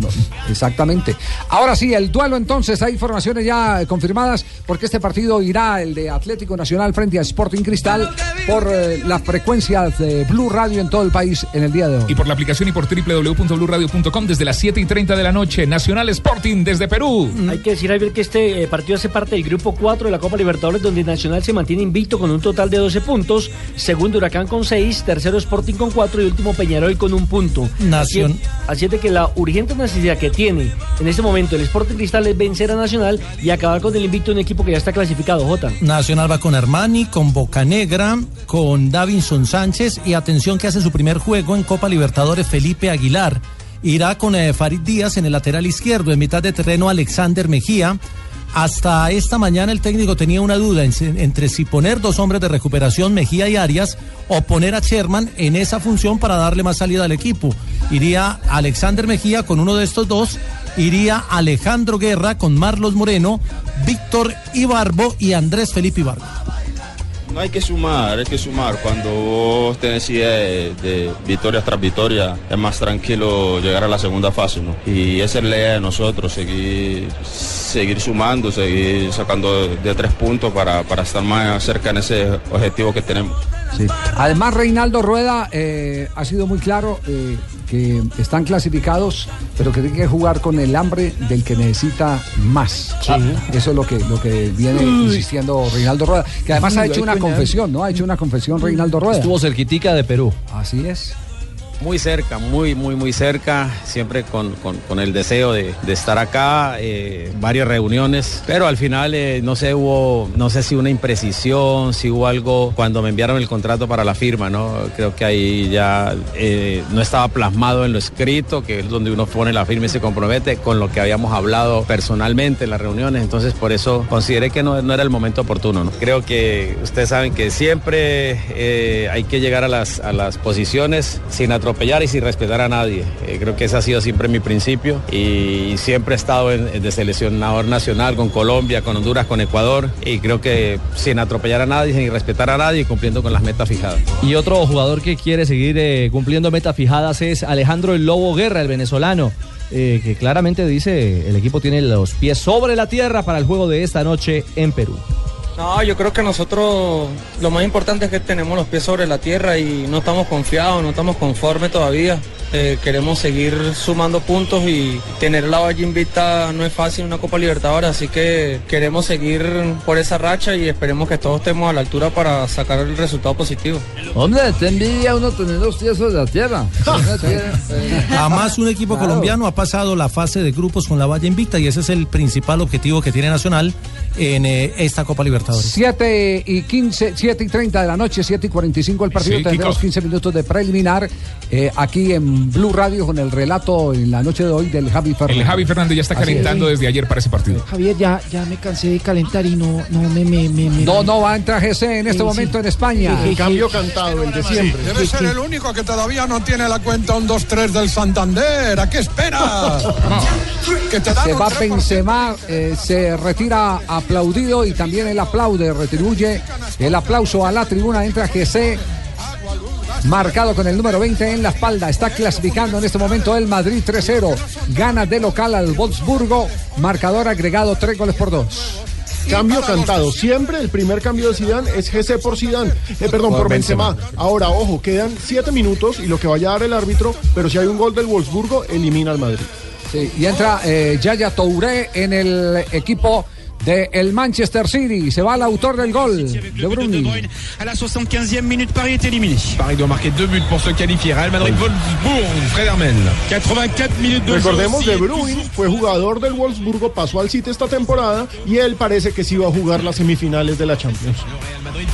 Exactamente. Ahora sí, el duelo entonces, hay informaciones ya confirmadas porque este partido irá el de Atlético Nacional frente a Sporting Cristal por eh, las frecuencias de Blue Radio en todo el país en el día de hoy. Y por la aplicación y por www.bluradio.com desde las 7 y 30 de la noche. Nacional Sporting desde Perú. Hay que decir, Javier, que este eh, partido hace parte del grupo 4 de la Copa Libertadores, donde Nacional se mantiene invicto con un total de 12 puntos, segundo Huracán con 6, tercero Sporting con 4 y último Peñarol con un punto. Nación- Así, es de que la urgente necesidad que tiene en este momento el Sporting Cristal es vencer a Nacional y acabar con el invicto de un equipo que ya está clasificado, Jota. Nacional va con Armani, con Bocanegra, con Davinson Sánchez y atención que hace su primer juego en Copa Libertadores Felipe Aguilar. Irá con eh, Farid Díaz en el lateral izquierdo, en mitad de terreno Alexander Mejía. Hasta esta mañana el técnico tenía una duda en- entre si poner dos hombres de recuperación, Mejía y Arias, o poner a Sherman en esa función para darle más salida al equipo. Iría Alexander Mejía con uno de estos dos, iría Alejandro Guerra con Marlos Moreno, Víctor Ibarbo y Andrés Felipe Ibarbo. No hay que sumar, hay que sumar. Cuando vos tenés idea de, de victoria tras victoria, es más tranquilo llegar a la segunda fase, ¿no? Y esa es la idea de nosotros, seguir, seguir sumando, seguir sacando de, de tres puntos para, para estar más cerca en ese objetivo que tenemos. Sí. Además, Reinaldo Rueda eh, ha sido muy claro eh, que están clasificados, pero que tienen que jugar con el hambre del que necesita más. Eso es lo que, lo que viene Uy. insistiendo Reinaldo Rueda, que además ha hecho una confesión, ¿no? Ha hecho una confesión Reinaldo Rueda. Estuvo cerquitica de Perú. Así es. Muy cerca, muy, muy, muy cerca, siempre con, con- el deseo de, de estar acá, eh, varias reuniones, pero al final eh, no sé, hubo, no sé si una imprecisión, si hubo algo cuando me enviaron el contrato para la firma, ¿no? Creo que ahí ya eh, no estaba plasmado en lo escrito, que es donde uno pone la firma y se compromete con lo que habíamos hablado personalmente en las reuniones, entonces por eso consideré que no, no era el momento oportuno, ¿no? Creo que ustedes saben que siempre hay que llegar a las, a las posiciones sin atropellar y sin respetar a nadie. Eh, creo que ese ha sido siempre mi principio y siempre he estado de seleccionador nacional con Colombia, con Honduras, con Ecuador y creo que sin atropellar a nadie, sin respetar a nadie cumpliendo con las metas fijadas. Y otro jugador que quiere seguir eh, cumpliendo metas fijadas es Alejandro El Lobo Guerra, el venezolano, eh, que claramente dice el equipo tiene los pies sobre la tierra para el juego de esta noche en Perú. No, yo creo que nosotros lo más importante es que tenemos los pies sobre la tierra y no estamos confiados, no estamos conformes todavía. Eh, queremos seguir sumando puntos y tener la valla invicta no es fácil en una Copa Libertadores, así que queremos seguir por esa racha y esperemos que todos estemos a la altura para sacar el resultado positivo. Hombre, te envidia uno tener los pies sobre la tierra. [LAUGHS] Jamás un equipo colombiano ha pasado la fase de grupos con la valla invicta y ese es el principal objetivo que tiene Nacional en eh, esta Copa Libertadores. 7 y 15, 7 y 30 de la noche, 7 y 45 el partido. Sí, Tendremos kickoff. 15 minutos de preliminar eh, aquí en Blue Radio con el relato en la noche de hoy del Javi Fernández. El Javi Fernández ya está Así es. calentando desde ayer para ese partido. Javier, ya, ya me cansé de calentar y no, no me, me, me, me- No, no va a entrar GC en este Sí, momento sí. en España. Sí, sí, Cambio cantado, el de siempre. Debe ser el único que todavía no tiene la cuenta 1-2-3 del Santander. ¿A qué esperas? [LAUGHS] que te dan Se un va 3%. Benzema, eh, se retira aplaudido y también él aplaude, retribuye el aplauso a la tribuna, entra GC, marcado con el número 20 en la espalda, está clasificando en este momento el Madrid 3-0, gana de local al Wolfsburgo, marcador agregado 3 goles por 2. Cambio cantado. Siempre el primer cambio de Zidane es GC por Zidane. Eh, perdón, Por por, Benzema. Benzema. Ahora, ojo, quedan siete minutos y lo que vaya a dar el árbitro, pero si hay un gol del Wolfsburgo, elimina al Madrid. Sí, y entra eh, Yaya Touré en el equipo del Manchester City, se va el autor del gol, De Bruyne. À la 75e minute, Paris est éliminé. Paris doit marquer deux buts pour se qualifier. Real Madrid, Wolfsburg, Fred Hermel. 84 minutes de jeu. Recordemos. De Bruyne fue jugador del Wolfsburgo, pasó al City esta temporada y él parece que sí va a jugar las semifinales de la Champions.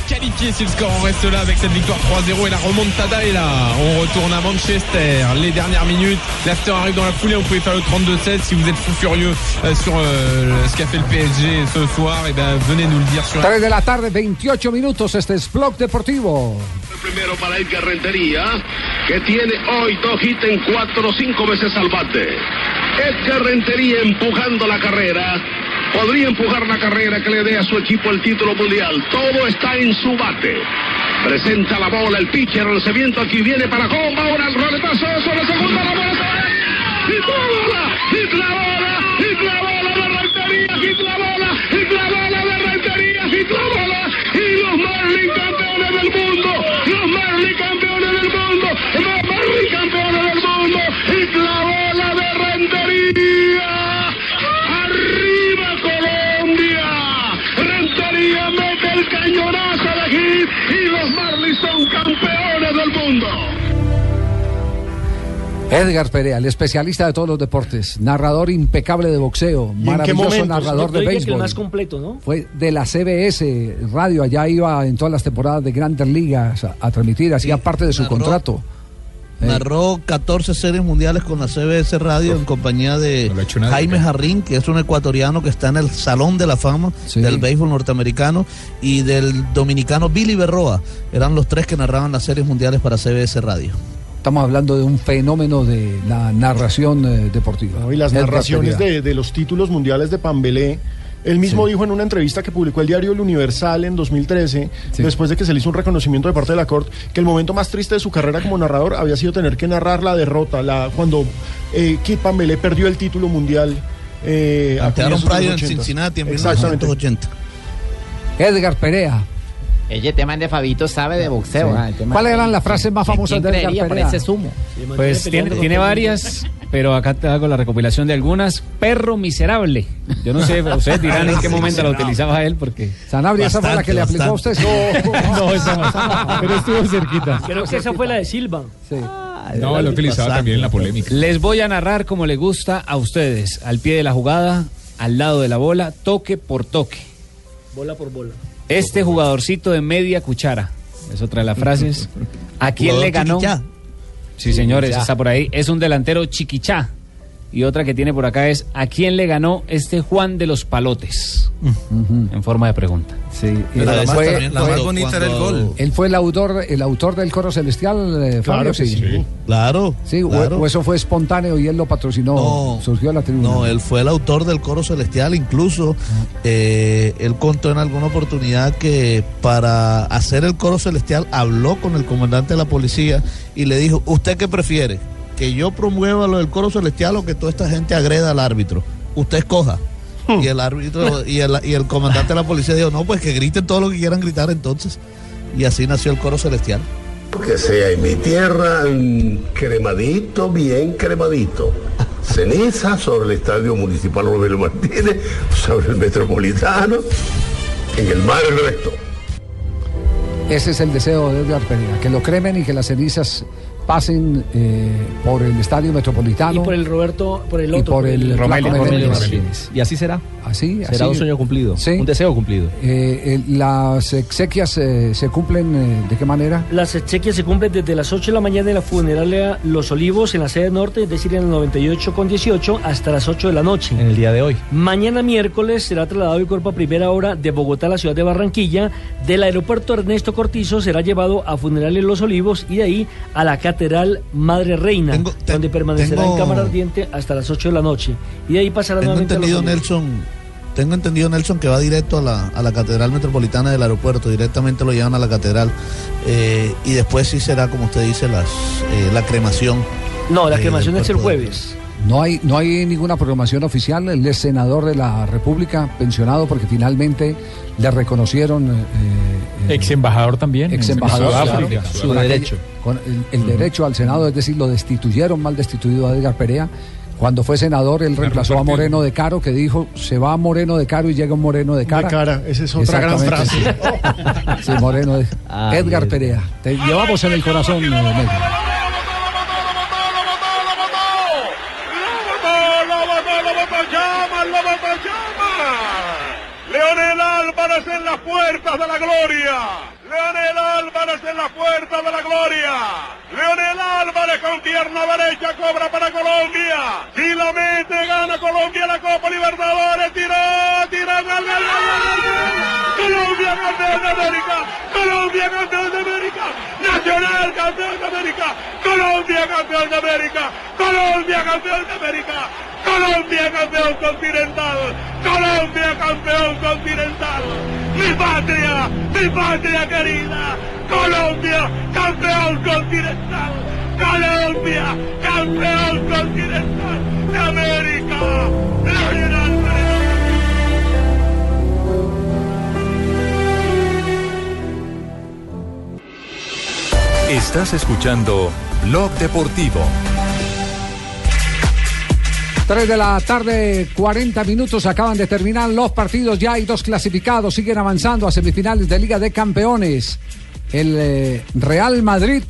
Qualifié si le score en reste là avec cette victoire 3-0 et la remontada est là. On retourne à Manchester. Les dernières minutes. L'after arrive dans la foulée. On pouvait faire le 32-7 si vous êtes fou furieux euh, sur euh, ce qu'a fait le PSG ce soir. Et ben venez nous le dire sur 3 de la tarde, 28 minutos, este es Blog Deportivo. Primero para Edgar Rentería, que tiene hoy dos hits en cuatro cinco veces al bate. Edgar Rentería empujando la carrera. Podría empujar la carrera que le dé a su equipo el título mundial. Todo está en su bate. Presenta la bola, el pitcher, el lanzamiento aquí viene para Comba. Ahora el roletazo sobre segunda, la bola. ¡Hit la bola! ¡Hit la bola! ¡Hit la bola de Rentería! ¡Hit la bola! ¡Hit la bola de Rentería! ¡Hit la bola! ¡Y los Marlins campeones del mundo! ¡Los Marlins campeones del mundo! ¡Los Marlins campeones del mundo! ¡Hit la bola de Rentería! Y los Marlins son campeones del mundo. Edgar Perea, el especialista de todos los deportes, narrador impecable de boxeo, ¿Y en qué maravilloso narrador de el béisbol. más completo, ¿no? Fue de la CBS Radio, allá iba en todas las temporadas de Grandes Ligas a, a transmitir, hacía parte de su narró- contrato. Narró 14 series mundiales con la CBS Radio en compañía de Jaime Jarrín, que es un ecuatoriano que está en el Salón de la Fama del béisbol norteamericano, y del dominicano Billy Berroa. Eran los tres que narraban las series mundiales para CBS Radio. Estamos hablando de un fenómeno de la narración eh, deportiva. Y las narraciones de los títulos mundiales de Pambelé. Él mismo dijo en una entrevista que publicó el diario El Universal en 2013, después de que se le hizo un reconocimiento de parte de la Corte, que el momento más triste de su carrera como narrador había sido tener que narrar la derrota, la, cuando eh, Kid Pambelé perdió el título mundial. Eh, a Pryor en 80s. Cincinnati en Exactamente. 1980. Edgar Perea. Ese tema de Fabito sabe de boxeo. Sí. ah, ¿Cuáles eran las frases más ¿Quién famosas de Edgar Perea? ese sumo? Pues tiene, tiene varias, pero acá te hago la recopilación de algunas. Perro miserable. Yo no sé, ustedes dirán en qué momento la utilizaba él, porque. Sanabria, esa fue la que le aplicó a usted. No, [LAUGHS] esa no. Pero estuvo cerquita. Creo que esa fue la de Silva. No, lo utilizaba también en la polémica. Les voy a narrar como le gusta a ustedes, al pie de la jugada, al lado de la bola, toque por toque. Bola por bola. Este jugadorcito de media cuchara, es otra de las frases. ¿A quién le ganó? chiquichá. Sí, señores, está por ahí. Es un delantero chiquichá. Y otra que tiene por acá es ¿a quién le ganó este Juan de los Palotes? En forma de pregunta. Sí, y además fue- también la fue- más bonita era el gol. Él fue el autor, el autor del coro celestial, eh, Fabio, Claro que sí. Claro. Sí, o- claro. o eso fue espontáneo y él lo patrocinó, surgió a la tribuna. No, él fue el autor del coro celestial, incluso eh, él contó en alguna oportunidad que para hacer el coro celestial habló con el comandante de la policía y le dijo, ¿usted qué prefiere? ¿Que yo promueva lo del coro celestial o que toda esta gente agreda al árbitro? Usted escoja. Y el árbitro y el, y el comandante de la policía dijo, no, pues que griten todo lo que quieran gritar entonces. Y así nació el coro celestial. Que sea en mi tierra cremadito, bien cremadito. Ceniza sobre el Estadio Municipal Roberto Martínez, sobre el Metropolitano, en el mar el resto. Ese es el deseo de Edgar Pereira, que lo cremen y que las cenizas pasen eh, por el Estadio Metropolitano. Y por el Roberto, por el y otro. por el Romelio Romelio. Martínez. Y así será. Así, Será así. un sueño cumplido. Sí. Un deseo cumplido. Eh, eh, ¿Las exequias eh, se cumplen eh, de qué manera? Las exequias se cumplen desde las 8 de la mañana en la funeraria Los Olivos en la sede norte, es decir, en el 98 con 18 hasta las 8 de la noche. En el día de hoy. Mañana miércoles será trasladado el cuerpo a primera hora de Bogotá a la ciudad de Barranquilla. Del aeropuerto Ernesto Cortizo será llevado a Funerales Los Olivos y de ahí a la Catedral Madre Reina, donde permanecerá tengo- en cámara ardiente hasta las 8 de la noche. Y de ahí pasará Tengo nuevamente a Los entendido. Nelson, tengo entendido, Nelson, que va directo a la, a la Catedral Metropolitana del aeropuerto, directamente lo llevan a la Catedral eh, y después sí será, como usted dice, las, eh, la cremación. No, la eh, cremación es el de- jueves. No hay, no hay ninguna programación oficial. Él es senador de la República, pensionado porque finalmente le reconocieron. eh, eh, Ex embajador también. ex embajador. Sudáfrica. claro, Su derecho. con el, el derecho al Senado, es decir, lo destituyeron, mal destituido a Edgar Perea. Cuando fue senador, él reemplazó a. Moreno de Caro, que dijo, se va Moreno de Caro y llega un Moreno de cara. cara, esa es otra gran Exactamente, frase. Sí, Sí, Moreno de... Ay, Edgar. Perea. Te llevamos en el corazón, eh, Leonel Álvarez en las puertas de la gloria. Leonel Álvarez en las puertas de la gloria. Leonel Álvarez con pierna derecha cobra para Colombia. Y la mete, gana Colombia la Copa Libertadores. Gol, gol, gol, gol. Colombia campeón de América. Colombia campeón de América. Nacional campeón de América. Colombia campeón de América. Colombia campeón de América. Colombia campeón continental. Colombia campeón continental. Mi patria, mi patria querida. Colombia campeón continental. Colombia campeón continental de América. Estás escuchando Blog Deportivo. 3 de la tarde, 40 minutos, acaban de terminar los partidos, ya hay dos clasificados, siguen avanzando a semifinales de Liga de Campeones. El eh, Real Madrid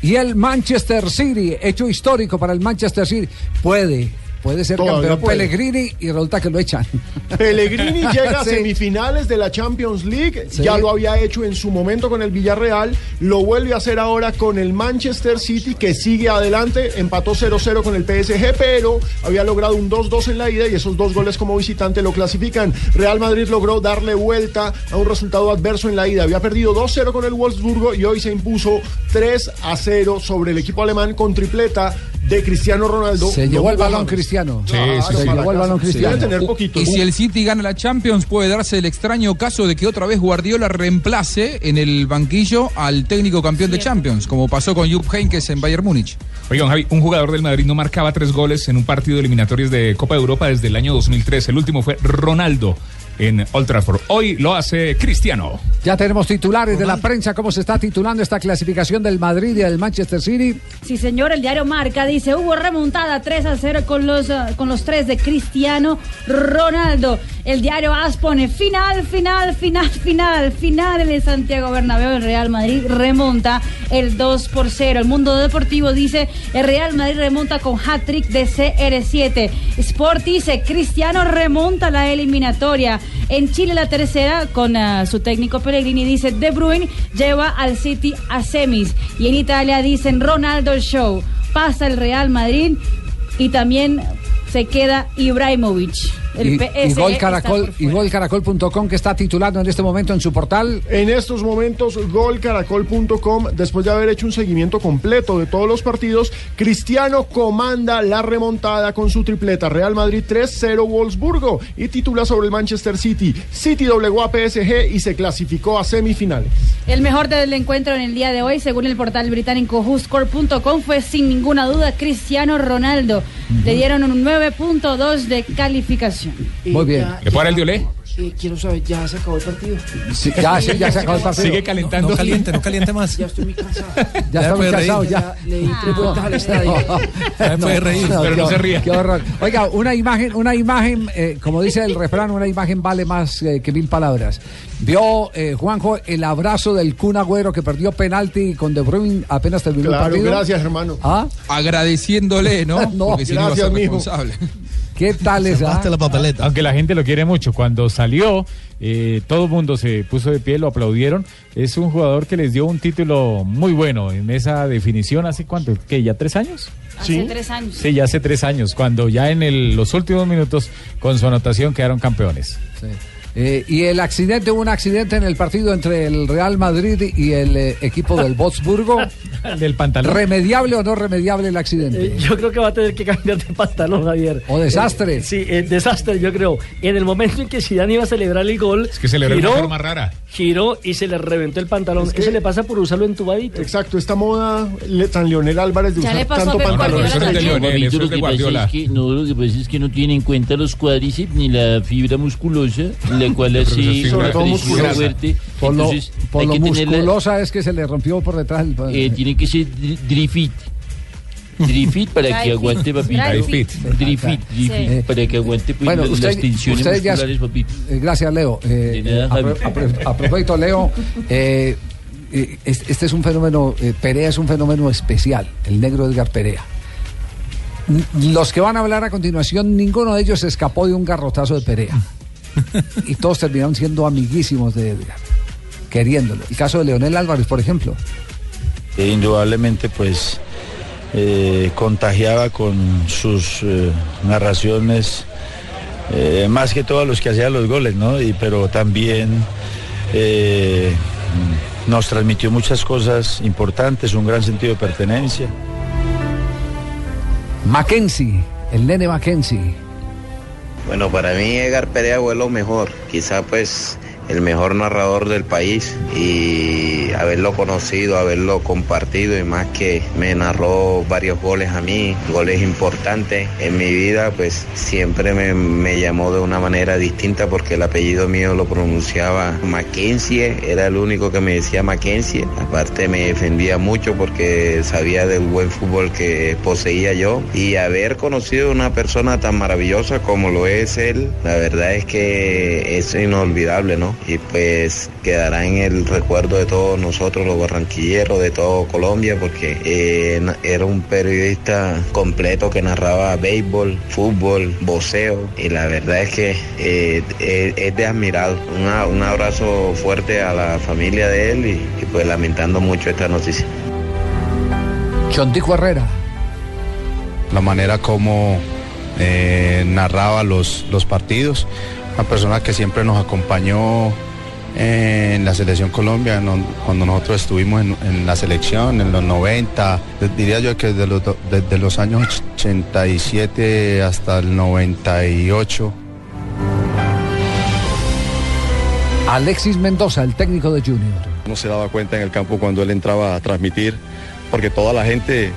y el Manchester City, hecho histórico para el Manchester City. Puede, puede ser Todavía campeón puede. Pellegrini y resulta que lo echan. [LAUGHS] Pellegrini llega a Sí. semifinales de la Champions League, Sí. ya lo había hecho en su momento con el Villarreal, lo vuelve a hacer ahora con el Manchester City que sigue adelante, empató 0-0 con el PSG, pero había logrado un 2-2 en la ida y esos dos goles como visitante lo clasifican. Real Madrid logró darle vuelta a un resultado adverso en la ida, había perdido 2-0 con el Wolfsburgo y hoy se impuso 3-0 sobre el equipo alemán con tripleta de Cristiano Ronaldo. Se No llevó el balón James. Cristiano. Sí, Claro, sí, sí. para llevó el balón Cristiano. Debe tener poquito. Y si el City gana la Champions, puede darse el extraño caso de que otra vez Guardiola reemplace en el banquillo al técnico campeón de Champions, como pasó con Jupp Heynckes en Bayern Múnich. Oigan, Javi, un jugador del Madrid no marcaba tres goles en un partido de eliminatorios de Copa de Europa desde el año 2003. El último fue Ronaldo en Old Trafford. Hoy lo hace Cristiano. Ya tenemos titulares de la prensa, cómo se está titulando esta clasificación del Madrid y del Manchester City. Sí, señor, el diario Marca dice, hubo remontada 3 a 0 con los, ah, con los tres de Cristiano Ronaldo. El diario AS pone final, final, final, final, final en el Santiago Bernabéu. El Real Madrid remonta el 2 por 0. El mundo deportivo dice, el Real Madrid remonta con hat-trick de CR7. Sport dice, Cristiano remonta la eliminatoria. En Chile la tercera, con ah, su técnico Pellegrini, dice, De Bruyne lleva al City a semis. Y en Italia dicen, Ronaldo Show. Pasa el Real Madrid y también se queda Ibrahimovic. El Y, PSG y Gol está Caracol, y golcaracol.com que está titulando en este momento en su portal. En estos momentos, golcaracol.com, después de haber hecho un seguimiento completo de todos los partidos, Cristiano comanda la remontada con su tripleta. Real Madrid 3-0 Wolfsburgo y titula sobre el Manchester City. City doblegó a PSG y se clasificó a semifinales. El mejor del encuentro en el día de hoy, según el portal británico WhoScore.com, fue sin ninguna duda Cristiano Ronaldo. Le dieron un 9.2 de calificación. Muy bien. ¿Le puedo dar el diolé? Eh, quiero saber, ¿ya se acabó el partido? Sí, ya, sí, ya se acabó el [LAUGHS] partido. Sigue calentando. No, no caliente, no caliente más. Ya estoy muy cansado. [LAUGHS] Ya está muy cansado, reír. ya. Le di tres vueltas al estadio. Ya me puede reír, pero no qué se ría. Qué horror. Oiga, una imagen, una imagen, eh, como dice el refrán, una imagen vale más eh, que mil palabras. Vio eh, Juanjo el abrazo del Kun Agüero que perdió penalti con De Bruyne apenas terminó el Claro, partido. gracias, hermano. ¿Ah? Agradeciéndole, ¿no? [LAUGHS] No, Porque si no iba a ser gracias, mijo. ¿Qué tal esa? La papeleta. Aunque la gente lo quiere mucho. Cuando salió, eh, todo el mundo se puso de pie, lo aplaudieron. Es un jugador que les dio un título muy bueno en esa definición. ¿Hace cuánto? ¿Qué? ¿Ya tres años? Hace tres años. Sí, ya hace tres años, cuando ya en el- los últimos minutos, con su anotación, quedaron campeones. Eh, y el accidente, hubo un accidente en el partido entre el Real Madrid y el eh, equipo del Wolfsburgo. [LAUGHS] Del pantalón. ¿Remediable o no remediable el accidente? Eh, Yo creo que va a tener que cambiar de pantalón, Javier. O desastre. Eh, sí, eh, desastre, yo creo. En el momento en que Zidane iba a celebrar el gol, Es que celebró de giró, una forma rara. giró y se le reventó el pantalón. Es que- Eso le pasa por usarlo entubadito. Exacto, esta moda le- tan Leonel Álvarez de Ya usar le pasó a tanto pantalón. Eso es de. Lionel, eso es de lo que pasa Guardiola. es que, no, lo que pasa es que no tiene en cuenta los cuádriceps ni la fibra musculosa, la cual Pero eso así sí, sobre todo musculosa. fuerte. Por lo, Entonces, por lo musculosa es que se le rompió por detrás el... eh, tiene que ser dri- drifit. Drifit para que aguante, papito. Drifit, drifit, para que aguante pues, Bueno, las, usted, las tensiones musculares, papito. eh, gracias, Leo. Eh, De nada, eh, a, pro- Javi. a pro- a propósito, Leo, eh, eh, es- este es un fenómeno, eh, Perea es un fenómeno especial, el negro Edgar Perea. Los que van a hablar a continuación, ninguno de ellos escapó de un garrotazo de Perea. Y todos terminaron siendo amiguísimos de Edgar, queriéndolo. El caso de Leonel Álvarez, por ejemplo. E indudablemente pues eh, contagiaba con sus eh, narraciones eh, más que todos los que hacían los goles, ¿no? Y, pero también nos transmitió muchas cosas importantes, un gran sentido de pertenencia. Mackenzie, el nene Mackenzie. Bueno, para mí Edgar Perea fue lo mejor, quizá pues el mejor narrador del país y haberlo conocido, haberlo compartido y más que me narró varios goles a mí, goles importantes en mi vida, pues siempre me, me llamó de una manera distinta porque el apellido mío lo pronunciaba Mackenzie, era el único que me decía Mackenzie, aparte me defendía mucho porque sabía del buen fútbol que poseía yo y haber conocido una persona tan maravillosa como lo es él, la verdad es que es inolvidable, ¿no? Y pues quedará en el recuerdo de todos nosotros, los barranquilleros, de todo Colombia, porque eh, era un periodista completo que narraba béisbol, fútbol, boxeo, y la verdad es que eh, es, es de admirar. Una- un abrazo fuerte a la familia de él y, y pues lamentando mucho esta noticia. Chontico Herrera. la manera como eh, narraba los, los partidos, una persona que siempre nos acompañó en la selección Colombia, cuando nosotros estuvimos en, en la selección en los 90, de- diría yo que desde los, desde los años 87 hasta el 98. Alexis Mendoza, el técnico de Junior. No se daba cuenta en el campo cuando él entraba a transmitir, porque toda la gente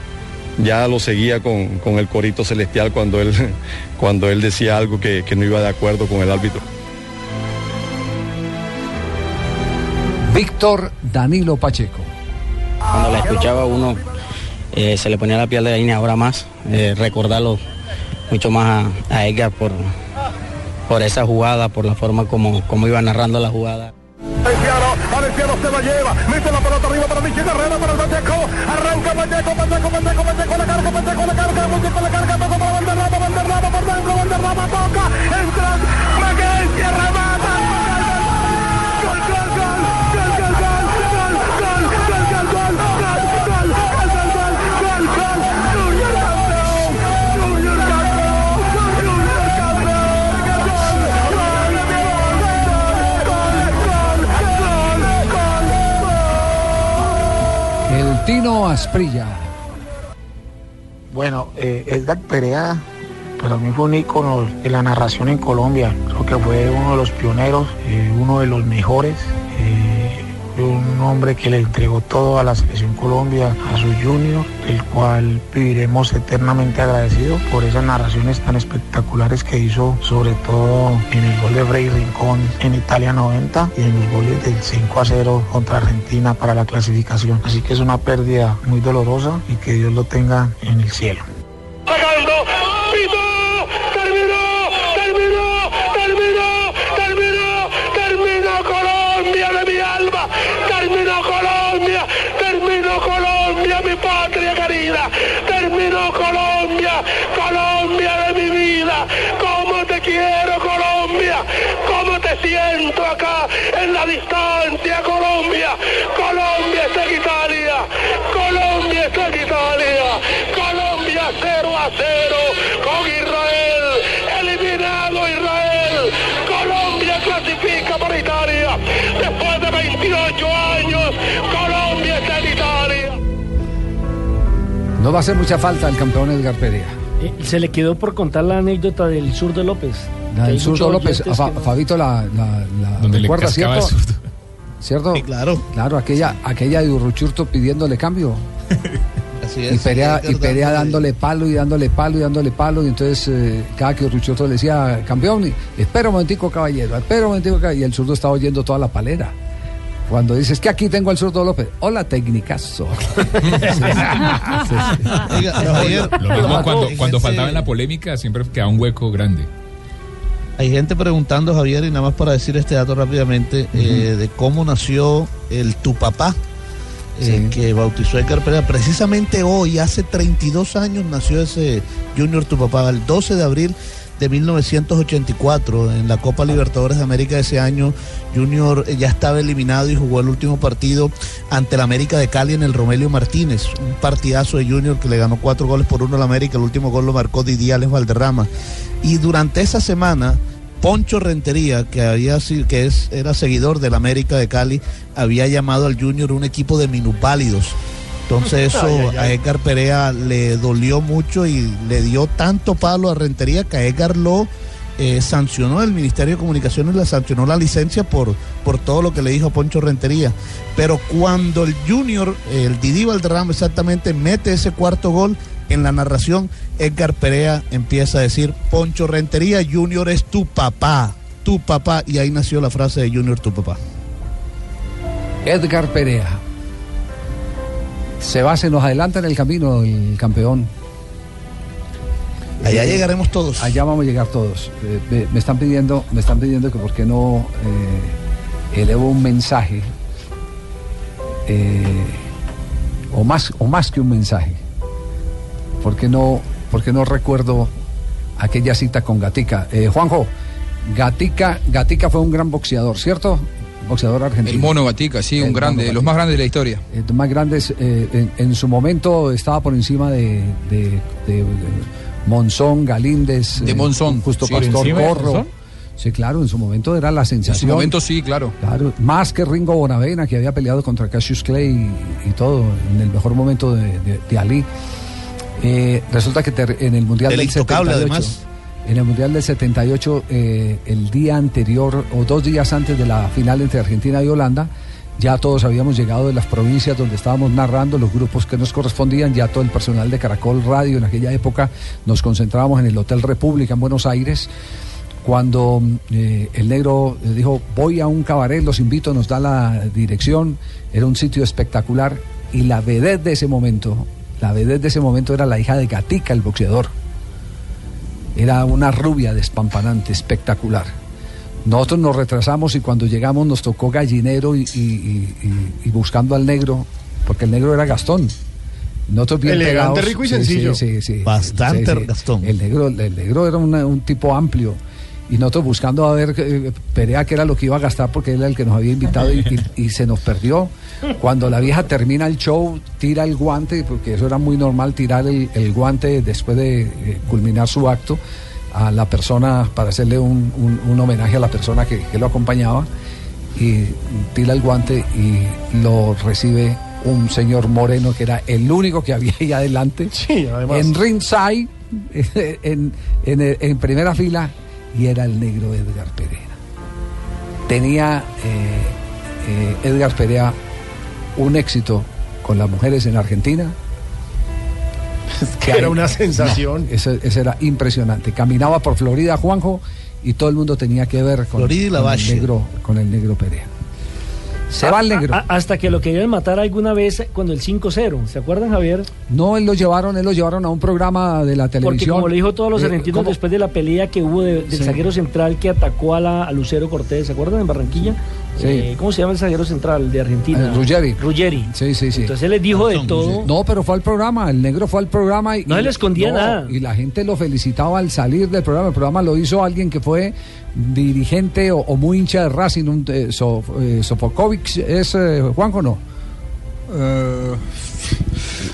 ya lo seguía con, con el corito celestial cuando él, [LAUGHS] cuando él decía algo que, que no iba de acuerdo con el árbitro. Víctor Danilo Pacheco. Cuando la escuchaba uno eh, se le ponía la piel de gallina ahora más, eh, recordarlo mucho más a, a Edgar por, por esa jugada, por la forma como, como iba narrando la jugada. Valenciano, Valenciano se la lleva, mete la pelota arriba para Michel Herrera, para el Pacheco, Bandeco, Bandeco, Bandeco, Bandeco, Bandeco, la carga, Bandeco, la carga, Bandeco, la carga, todo para Valderrama, Valderrama, por dentro, Valderrama toca, el El Tino Asprilla. Bueno, eh, Edgar Perea para mí fue un ícono de la narración en Colombia. Creo que fue uno de los pioneros, eh, uno de los mejores, eh, hombre que le entregó todo a la selección Colombia, a su junior, el cual viviremos eternamente agradecidos por esas narraciones tan espectaculares que hizo, sobre todo en el gol de Frei Rincón en Italia 90 y en los goles del 5 a 0 contra Argentina para la clasificación. Así que es una pérdida muy dolorosa y que Dios lo tenga en el cielo. No va a hacer mucha falta el campeón Edgar Perea. Eh, Se le quedó por contar la anécdota del zurdo López. La del muchos López, a Fa- no- Fabito la, la, la Donde le recuerda, ¿cierto? ¿Cierto? claro. Claro, aquella, aquella de Urruchurto pidiéndole cambio. [LAUGHS] Así Y Perea, y Perea dándole palo y dándole palo y dándole palo. Y entonces eh, cada que Urruchurto le decía, campeón, espera un momentico, caballero, espera un momentico, caballero", y el zurdo estaba oyendo toda la palera. Cuando dices que aquí tengo al zurdo López, hola, técnicazo. [LAUGHS] Lo mismo cuando, faltaba en la polémica, siempre quedaba un hueco grande. Hay gente preguntando, Javier, y nada más para decir este dato rápidamente, eh, de cómo nació el Tu Papá, eh, que bautizó Edgar Perea. Precisamente hoy, hace 32 años, nació ese Junior Tu Papá, el 12 de abril de 1984, en la Copa Libertadores de América de ese año. Junior eh, ya estaba eliminado y jugó el último partido ante el América de Cali en el Romelio Martínez. Un partidazo de Junior que le ganó cuatro goles por uno al América. El último gol lo marcó Alex Valderrama. Y durante esa semana, Poncho Rentería, que había que es, era seguidor del América de Cali, había llamado al Junior un equipo de minupálidos. Entonces [LAUGHS] eso Ay, ay, ay. a Edgar Perea le dolió mucho y le dio tanto palo a Rentería que a Edgar lo eh, sancionó el Ministerio de Comunicaciones, le sancionó la licencia por, por todo lo que le dijo a Poncho Rentería. Pero cuando el Junior, el Didi Valderrama exactamente, mete ese cuarto gol, en la narración, Edgar Perea empieza a decir, Poncho Rentería, Junior es tu papá, tu papá, y ahí nació la frase de Junior tu papá. Edgar Perea. Se va, se nos adelanta en el camino el campeón. Allá Eh, llegaremos todos. Allá vamos a llegar todos. Eh, me, me están pidiendo, me están pidiendo que por qué no eh, elevo un mensaje o más o más que un mensaje. ¿Por qué no, por qué no recuerdo aquella cita con Gatica? Juanjo, Gatica, Gatica fue un gran boxeador, ¿cierto? Boxeador argentino. El mono Gatica, sí, El un grande, de los más grandes de la historia. eh, más grandes, eh, en, en su momento estaba por encima de, de- de- de Monzón, Galíndez, De eh, Monzón, Justo sí. Pastor ¿Por encima de Corro. Sí, claro, en su momento era la En su sensación. momento sí, claro. Claro, más que Ringo Bonavena, que había peleado contra Cassius Clay y, y todo, en el mejor momento de, de- de Ali. Eh, resulta que ter- en el Mundial Del del intocable, 78, además. En el Mundial del 78, eh, el día anterior o dos días antes de la final entre Argentina y Holanda, ya todos habíamos llegado de las provincias donde estábamos narrando los grupos que nos correspondían, ya todo el personal de Caracol Radio en aquella época nos concentrábamos en el Hotel República en Buenos Aires cuando eh, el negro eh, dijo voy a un cabaret, los invito, nos da la dirección, era un sitio espectacular y la vedette de ese momento, la vedette de ese momento era la hija de Gatica, el boxeador. Era una rubia despampanante, espectacular. Nosotros nos retrasamos y cuando llegamos nos tocó gallinero y, y- y- y- y buscando al negro, porque el negro era Gastón. Nosotros bien Elegante, pegados. rico y Sí, sí, sencillo. sí, sí. Bastante Sí, sí. Gastón. El negro, el negro era una- un tipo amplio. Y nosotros buscando a ver eh, Perea qué era lo que iba a gastar porque él era el que nos había invitado y, y- y se nos perdió. Cuando la vieja termina el show, tira el guante, porque eso era muy normal, tirar el, el guante después de eh, culminar su acto a la persona para hacerle un, un- un homenaje a la persona que, que lo acompañaba. Y tira el guante y lo recibe un señor moreno que era el único que había ahí adelante. además. En ringside, [LAUGHS] en, en- en primera fila, y era el negro Edgar Perea. Tenía eh, eh, Edgar Perea un éxito con las mujeres en Argentina. Que era una [LAUGHS] sensación. Eso, eso era impresionante. Caminaba por Florida Juanjo y todo el mundo tenía que ver con, Florida y con el negro, con el negro Perea. Se va el A- negro. a- hasta que lo querían matar alguna vez cuando el 5-0. ¿Se acuerdan, Javier? No, él lo llevaron, él lo llevaron a un programa de la Porque televisión. como le dijo todos los Eh, argentinos ¿cómo? después de la pelea que hubo de- del Sí. zaguero central que atacó a, la, a Lucero Cortés, ¿se acuerdan en Barranquilla? Sí. Eh, ¿Cómo se llama el zaguero central de Argentina? Eh, Ruggeri. Ruggeri. Sí, sí, sí. Entonces él les dijo de todo. No, pero fue al programa, el negro fue al programa y No le escondía no, nada. Y la gente lo felicitaba al salir del programa. El programa lo hizo alguien que fue dirigente o, o muy hincha de Racing, un, eh, So- eh, Sofokovic, ¿es eh, Juanjo no? Eh,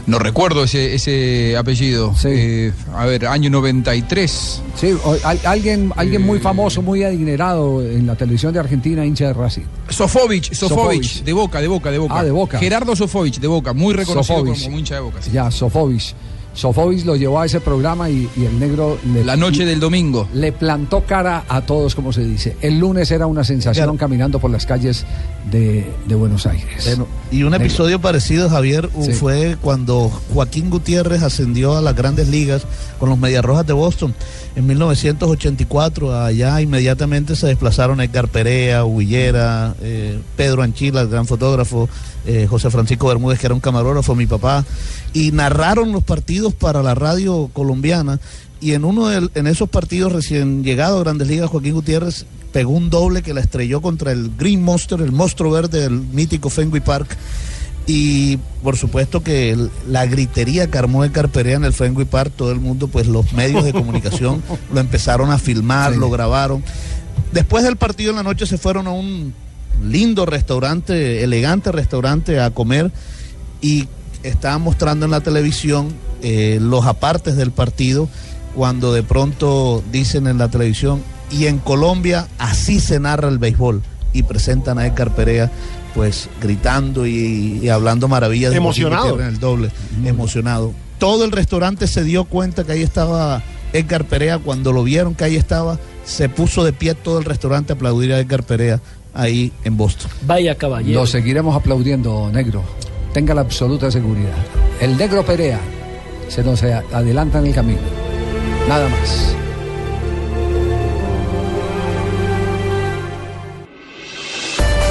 no recuerdo ese, ese apellido. Eh, a ver, año 93. Sí, o- al- alguien, alguien muy famoso, muy adinerado en la televisión de Argentina, hincha de Racing. Sofovich, Sofovich, Sofovich. de Boca, de Boca, de Boca. Ah, de Boca. Gerardo Sofovich, de Boca, muy reconocido Sofovich. como hincha de Boca. sí. Ya, Sofovich. Sofovich lo llevó a ese programa y, y el negro... le- La noche del domingo. Le plantó cara a todos, como se dice. El lunes era una sensación Claro. caminando por las calles de, de Buenos Aires. Bueno, y un Negro. episodio parecido, Javier, Sí. fue cuando Joaquín Gutiérrez ascendió a las grandes ligas con los Mediarrojas de Boston en 1984. Allá inmediatamente se desplazaron Edgar Perea, Huillera, eh, Pedro Anchila, el gran fotógrafo, eh, José Francisco Bermúdez, que era un camarógrafo, mi papá, y narraron los partidos para la radio colombiana. Y en uno de en esos partidos recién llegado a Grandes Ligas, Joaquín Gutiérrez pegó un doble que la estrelló contra el Green Monster, el monstruo verde del mítico Fenway Park. Y por supuesto que el- la gritería que armó Edgar Perea en el Fenway Park, todo el mundo, pues los medios de comunicación [LAUGHS] lo empezaron a filmar, lo grabaron. Después del partido en la noche se fueron a un lindo restaurante, elegante restaurante a comer y estaban mostrando en la televisión eh, los apartes del partido cuando de pronto dicen en la televisión y en Colombia así se narra el béisbol y presentan a Edgar Perea pues gritando y, y hablando maravillas de Emocionado. En el doble, emocionado. Todo el restaurante se dio cuenta que ahí estaba Edgar Perea cuando lo vieron que ahí estaba, se puso de pie todo el restaurante a aplaudir a Edgar Perea ahí en Boston. Vaya caballero. Lo seguiremos aplaudiendo, negro. Tenga la absoluta seguridad. El negro Perea se nos adelanta en el camino. Nada más.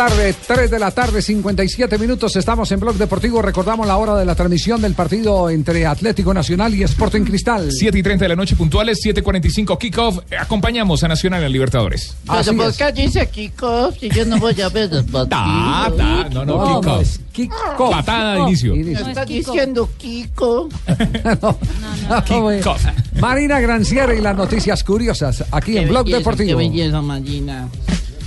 Tarde, 3 de la tarde, 57 minutos. Estamos en Blog Deportivo. Recordamos la hora de la transmisión del partido entre Atlético Nacional y Sporting Cristal. 7 y 30 de la noche puntuales, 7.45 kickoff. Acompañamos a Nacional en Libertadores. Así Pero ¿por qué dice kickoff si yo no voy a ver los partidos? [LAUGHS] Ta, ta, no, no, No, kickoff. kickoff. Patada de inicio. Me está diciendo Kiko. [LAUGHS] Kickoff. Marina Granciera y las noticias curiosas aquí en Qué Blog belleza, Deportivo. Qué belleza, Marina.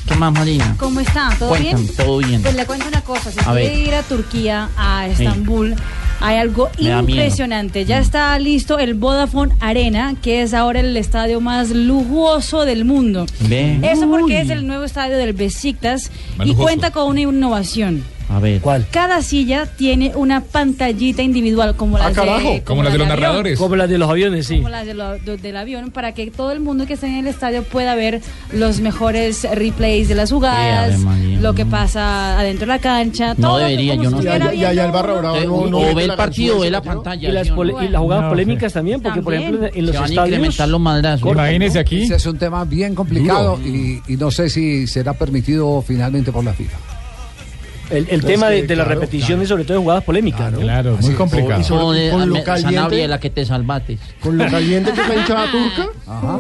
¿Qué más, Marina? ¿Cómo está? ¿Todo Cuéntame, bien? todo bien. Pues le cuento una cosa, si A quiere ver. ir a Turquía, a Estambul, hay algo Me impresionante. Ya está listo el Vodafone Arena, que es ahora el estadio más lujoso del mundo. Ve. Eso porque es el nuevo estadio del Besiktas Más y lujoso. cuenta con una innovación. A ver. ¿Cuál? Cada silla tiene una pantallita individual como Ah, las de Como las de los avión. narradores. Como las de los aviones, sí. como las de lo- de- del avión para que todo el mundo que esté en el estadio pueda ver los mejores replays de las jugadas, lo que pasa adentro de la cancha. No todo debería, yo no sé. Ya, ya, ya el Barra Brava Eh, no, no o mete ve el partido ve la pantalla. Y las, y las jugadas No, polémicas también, porque por ejemplo en los Se van a estadios... incrementar los madrazos. Imagínese aquí. Ese es un tema bien complicado y, y no sé si será permitido finalmente por la FIFA. El, el Es tema que, de, de las claro, repeticiones, sobre todo de jugadas polémicas. ¿no? Claro, muy es. complicado. Y sobre- con lo me- caliente. Sanabria, la que te salvates. Con lo caliente que hinchada turca. Ajá.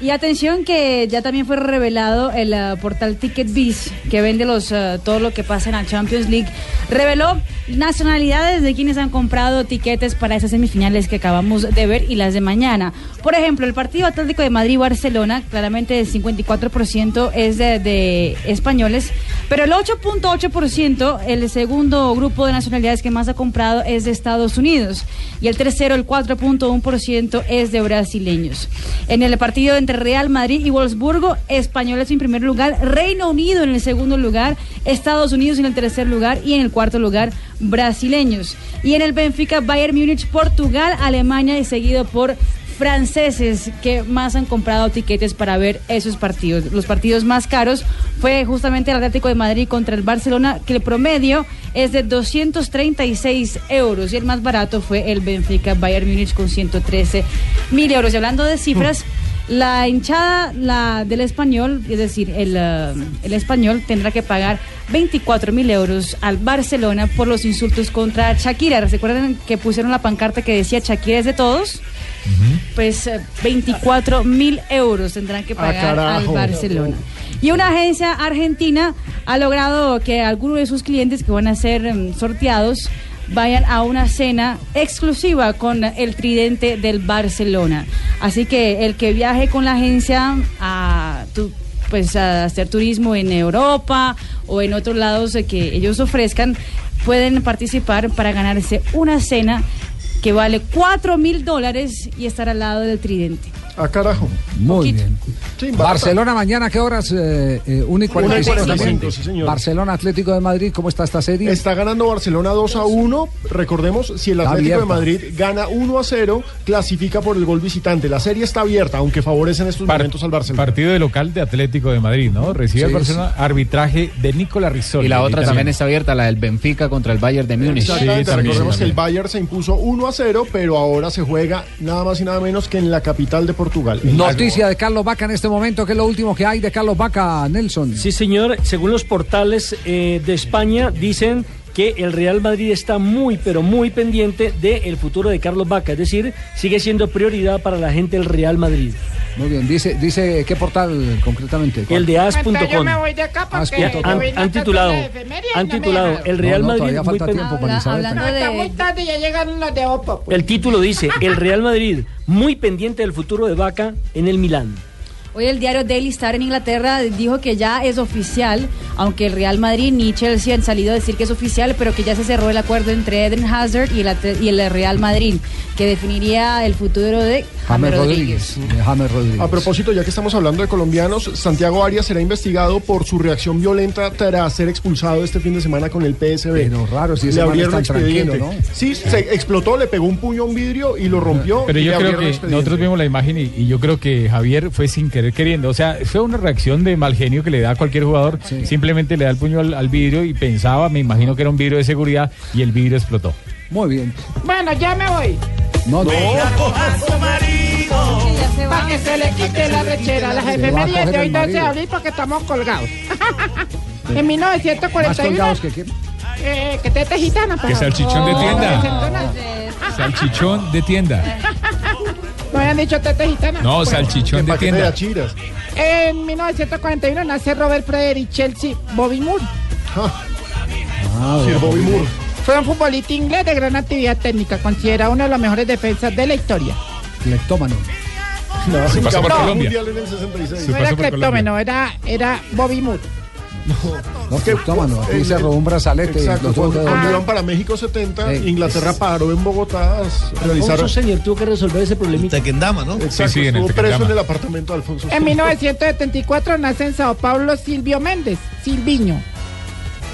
Y atención que ya también fue revelado el eh, portal TicketBiz que vende los eh, todo lo que pasa en la Champions League. Reveló nacionalidades de quienes han comprado tiquetes para esas semifinales que acabamos de ver y las de mañana. Por ejemplo, el partido Atlético de Madrid-Barcelona, claramente el 54% es de, de españoles, pero el 8.8%, el segundo grupo de nacionalidades que más ha comprado es de Estados Unidos y el tercero, el 4.1% es de brasileños. En el partido entre Real Madrid y Wolfsburgo, españoles en primer lugar, Reino Unido en el segundo lugar, Estados Unidos en el tercer lugar y en el cuarto lugar brasileños. Y en el Benfica, Bayern Múnich, Portugal, Alemania y seguido por franceses que más han comprado tiquetes para ver esos partidos. Los partidos más caros fue justamente el Atlético de Madrid contra el Barcelona, que el promedio es de 236 euros y el más barato fue el Benfica Bayern Múnich con 113 mil euros. Y hablando de cifras, la hinchada la del español, es decir, el, eh, el español tendrá que pagar 24 mil euros al Barcelona por los insultos contra Shakira. ¿Recuerdan que pusieron la pancarta que decía Shakira es de todos? Pues eh, 24 mil euros tendrán que pagar al. Barcelona. Y una agencia argentina ha logrado que algunos de sus clientes que van a ser em, sorteados vayan a una cena exclusiva con el tridente del Barcelona. Así que el que viaje con la agencia a tu- pues a hacer turismo en Europa o en otros lados que ellos ofrezcan pueden participar para ganarse una cena que vale 4 mil dólares y estar al lado del tridente. Ah, carajo. Muy bien. Sí. Barcelona mañana, ¿qué horas? Eh, eh, 1 y 45 Una y 45, también. sí, señor. Barcelona Atlético de Madrid, ¿cómo está esta serie? Está ganando Barcelona 2 a 1. Recordemos, si el Atlético de. Madrid gana 1 a 0, clasifica por el gol visitante. La serie está abierta, aunque favorece en estos momentos al Barcelona. Partido de local de Atlético de Madrid, ¿no? Recibe Sí, el Barcelona arbitraje de Nicola Rizzoli. Y la otra también está abierta, la del Benfica contra el Bayern de Múnich. Exactamente, recordemos que el Bayern se impuso 1 a 0, pero ahora se juega nada más y nada menos que en la capital de Portugal. Noticia de Carlos Vaca en este momento, ¿qué es lo último que hay de Carlos Vaca, Nelson? Sí, señor. Según los portales eh, de España, dicen que el Real Madrid está muy, pero muy pendiente del futuro de Carlos Vaca. Es decir, sigue siendo prioridad para la gente del Real Madrid. Muy bien, dice, dice ¿qué portal concretamente? ¿Cuál? El de as.com. Entonces yo me voy de acá porque As.com. yo Han, titulado, han titulado el Real No, no, Madrid todavía muy falta pen- tiempo para Isabel. No, está muy tarde, ya llegaron los de Opa. pues. El título dice el Real Madrid muy pendiente del futuro de Vaca en el Milán. Hoy el diario Daily Star en Inglaterra dijo que ya es oficial, aunque el Real Madrid ni Chelsea han salido a decir que es oficial, pero que ya se cerró el acuerdo entre Eden Hazard y el, Atle- y el Real Madrid, que definiría el futuro de James Rodríguez. James Rodríguez. A propósito, ya que estamos hablando de colombianos, Santiago Arias será investigado por su reacción violenta tras ser expulsado este fin de semana con el PSB. Pero raro, si ese le man abrieron expediente. tranquilo, ¿no? Sí, se explotó, le pegó un puño a un vidrio y lo rompió. Pero yo creo que nosotros vimos la imagen y, y yo creo que Javier fue sin querer queriendo. O sea, fue una reacción de mal genio que le da a cualquier jugador. Simplemente le da el puño al, al vidrio y pensaba, me imagino que era un vidrio de seguridad y el vidrio explotó. Muy bien. Bueno, ya me voy. No, no. Para que se le quite la rechera. Las a efemérides coger de hoy el no se marido. abrir porque estamos colgados. en Más 1941. colgados que quién. Eh, que tete gitana. Que salchichón de tienda. Salchichón de tienda. No habían dicho tete gitana. No, Bueno. salchichón de tienda. En 1941 nace Robert Frederick Chelsea Bobby Moore. Sir Bobby Moore. Fue un futbolista inglés de gran actividad técnica, considerado uno de los mejores defensas de la historia. Cleptómano. No, Se pasó por campeón Colombia. mundial en el 66. No era cleptómeno, era, era Bobby Moore. No, cleptómano. Aquí el- se robó un brazalete. Exacto, cuando, que cuando iban para México 70, Sí. Inglaterra paró en Bogotá. Alfonso Señor tuvo que resolver ese problemita. Tequendama, ¿no? Exacto, Sí, sí, en el estuvo preso en el apartamento de Alfonso. En 1974 nace en Sao Paulo Silvio Méndez, Silviño.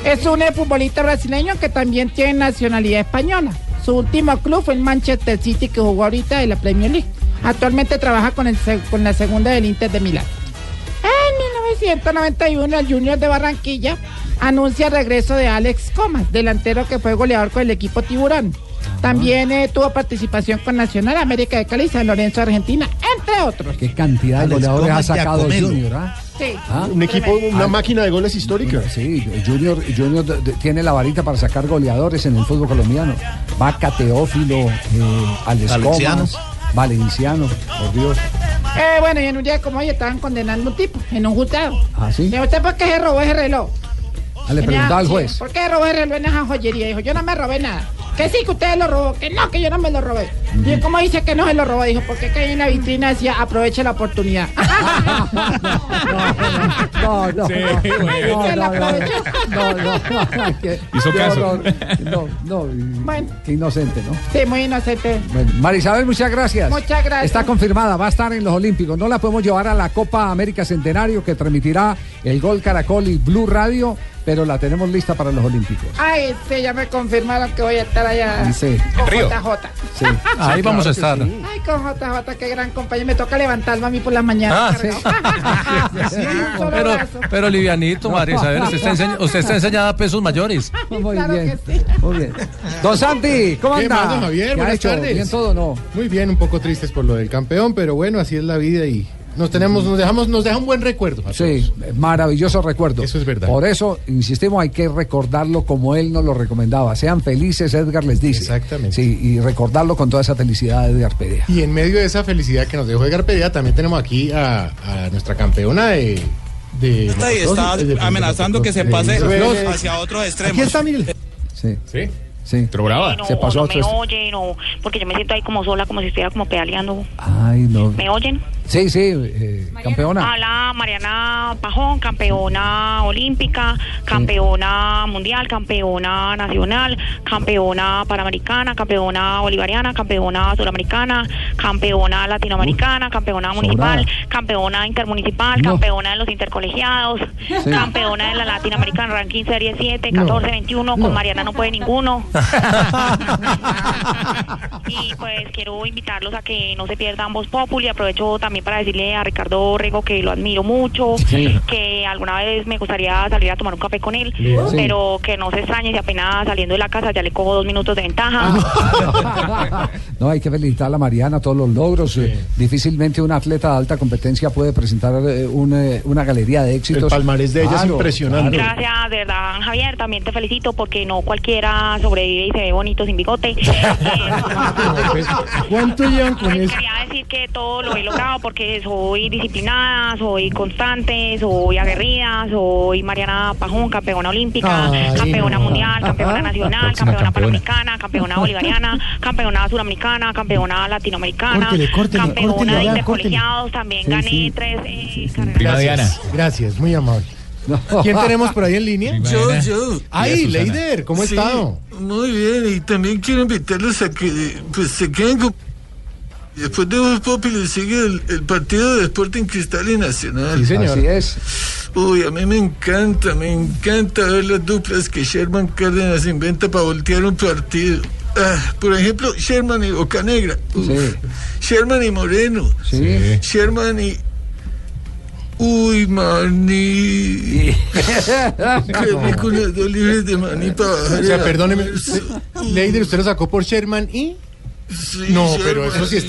Es un futbolista brasileño que también tiene nacionalidad española. Su último club fue el Manchester City que jugó ahorita de la Premier League. Actualmente trabaja con, el, se- con la segunda del Inter de Milán. En 1991 el Junior de Barranquilla anuncia el regreso de Alex Comas, delantero que fue goleador con el equipo Tiburón. También eh, tuvo participación con Nacional América de Cali, San Lorenzo, Argentina, entre otros. ¿Qué cantidad de Alex goleadores ha sacado. Junior? ¿ah? Sí. ¿Ah? Un equipo, una máquina de goles histórica. Sí, Junior, Junior tiene la varita para sacar goleadores en el fútbol colombiano. Vaca, Teófilo, eh, Alex. Comas, Valenciano, por Dios. Eh, bueno, y en un día como hoy estaban condenando a un tipo en un juzgado. ¿Ah, sí? ¿Y usted por qué se robó ese reloj? Ah, le preguntaba al juez. ¿Por qué robó el reloj en esa joyería? Dijo, yo no me robé nada. Que sí, que usted lo robó. Que no, que yo no me lo robé. Y él, ¿cómo dice que no se lo robó? Dijo, porque que en la vitrina decía, aproveche la oportunidad. No, no, no, Hizo caso. No, no, Bueno. qué inocente, ¿no? Sí, muy inocente. Bueno, Marisabel, muchas gracias. Muchas gracias. Está confirmada, va a estar en los Olímpicos. No la podemos llevar a la Copa América Centenario que transmitirá el Gol Caracol y Blue Radio, pero la tenemos lista para los Olímpicos. Ay, sí, ya me confirmaron que voy a estar allá Sí. con Río. JJ. Sí. Ahí vamos a estar. Ay, con JJ, qué gran compañía. Me toca levantarme a mí por las mañanas. Ah, [LAUGHS] Pero, pero livianito, María Isabel, usted está, enseña- usted está enseñada a pesos mayores. Muy Claro bien. que sí. Muy bien. Don Santi, ¿cómo ¿Qué anda? más, don Javier? ¿Qué ha Buenas tardes. ¿Bien todo no? Muy bien, un poco tristes por lo del campeón, pero bueno, así es la vida y nos tenemos, nos dejamos, nos deja un buen recuerdo. a Sí, maravilloso recuerdo. Eso es verdad. Por eso, insistimos, hay que recordarlo como él nos lo recomendaba. Sean felices, Edgar les dice. Exactamente. Sí, y recordarlo con toda esa felicidad de Edgar Perea. Y en medio de esa felicidad que nos dejó Edgar Perea, también tenemos aquí a, a nuestra campeona de. de y está motocross, de- amenazando que se pase hacia otros extremos. Aquí está, mire. Sí. Sí. Sí. brava. no, Se pasó a no otro me oyen, o porque yo me siento ahí como sola, como si estuviera como pedaleando. Ay, no. ¿Me oyen? Sí, sí, eh, campeona. Habla Mariana Pajón, campeona olímpica, campeona mundial, campeona nacional, campeona panamericana, campeona bolivariana, campeona suramericana, campeona latinoamericana, campeona municipal, campeona intermunicipal, No. campeona de los intercolegiados, Sí. campeona de la latinoamericana ranking serie 7, No. 14, 21, No. con Mariana no puede ninguno. [LAUGHS] y pues quiero invitarlos a que no se pierdan Voz Populi. Aprovecho también para decirle a Ricardo Rego que lo admiro mucho, Sí. que alguna vez me gustaría salir a tomar un café con él, Sí. pero que no se extrañe si apenas saliendo de la casa ya le cojo dos minutos de ventaja. [LAUGHS] No, hay que felicitar a la Mariana, todos los logros. Eh, Difícilmente un atleta de alta competencia puede presentar eh, un, eh, una galería de éxitos. El palmarés de ella es impresionante. claro. Gracias, de verdad, Javier. También te felicito porque no cualquiera sobrevive y se ve bonito sin bigote. [LAUGHS] ¿Cuánto llevan con Les eso? quería decir que todo lo he logrado porque soy disciplinada, soy constante, soy aguerrida, soy Mariana Pajón, campeona olímpica, Ay, campeona no. mundial, campeona nacional, campeona campeona. panamericana, campeona [LAUGHS] bolivariana, campeona suramericana, campeona latinoamericana, Córtele, córtele, campeona córtele, de intercolegiados, también Sí, gané sí. tres eh, carreras. Gracias, muy amable. ¿Quién tenemos por ahí en línea? Yo, yo. Ay, Leider, ¿cómo ha Sí, estado? Muy bien, y también quiero invitarlos a que pues, se queden con... Después de Voz Populi sigue el, el partido de Sporting Cristal y Nacional. Sí, señor. Así es. Uy, a mí me encanta, me encanta ver las duplas que Sherman Cárdenas inventa para voltear un partido. Ah, por ejemplo, Sherman y Bocanegra. Uf. Sherman y Moreno. Sherman y... Uy, maní. [LAUGHS] Qué rico unas dos libres de maní para bajar. O sea, perdóneme. Leider, usted lo sacó por Sherman y. Sí, No, pero eso sí está.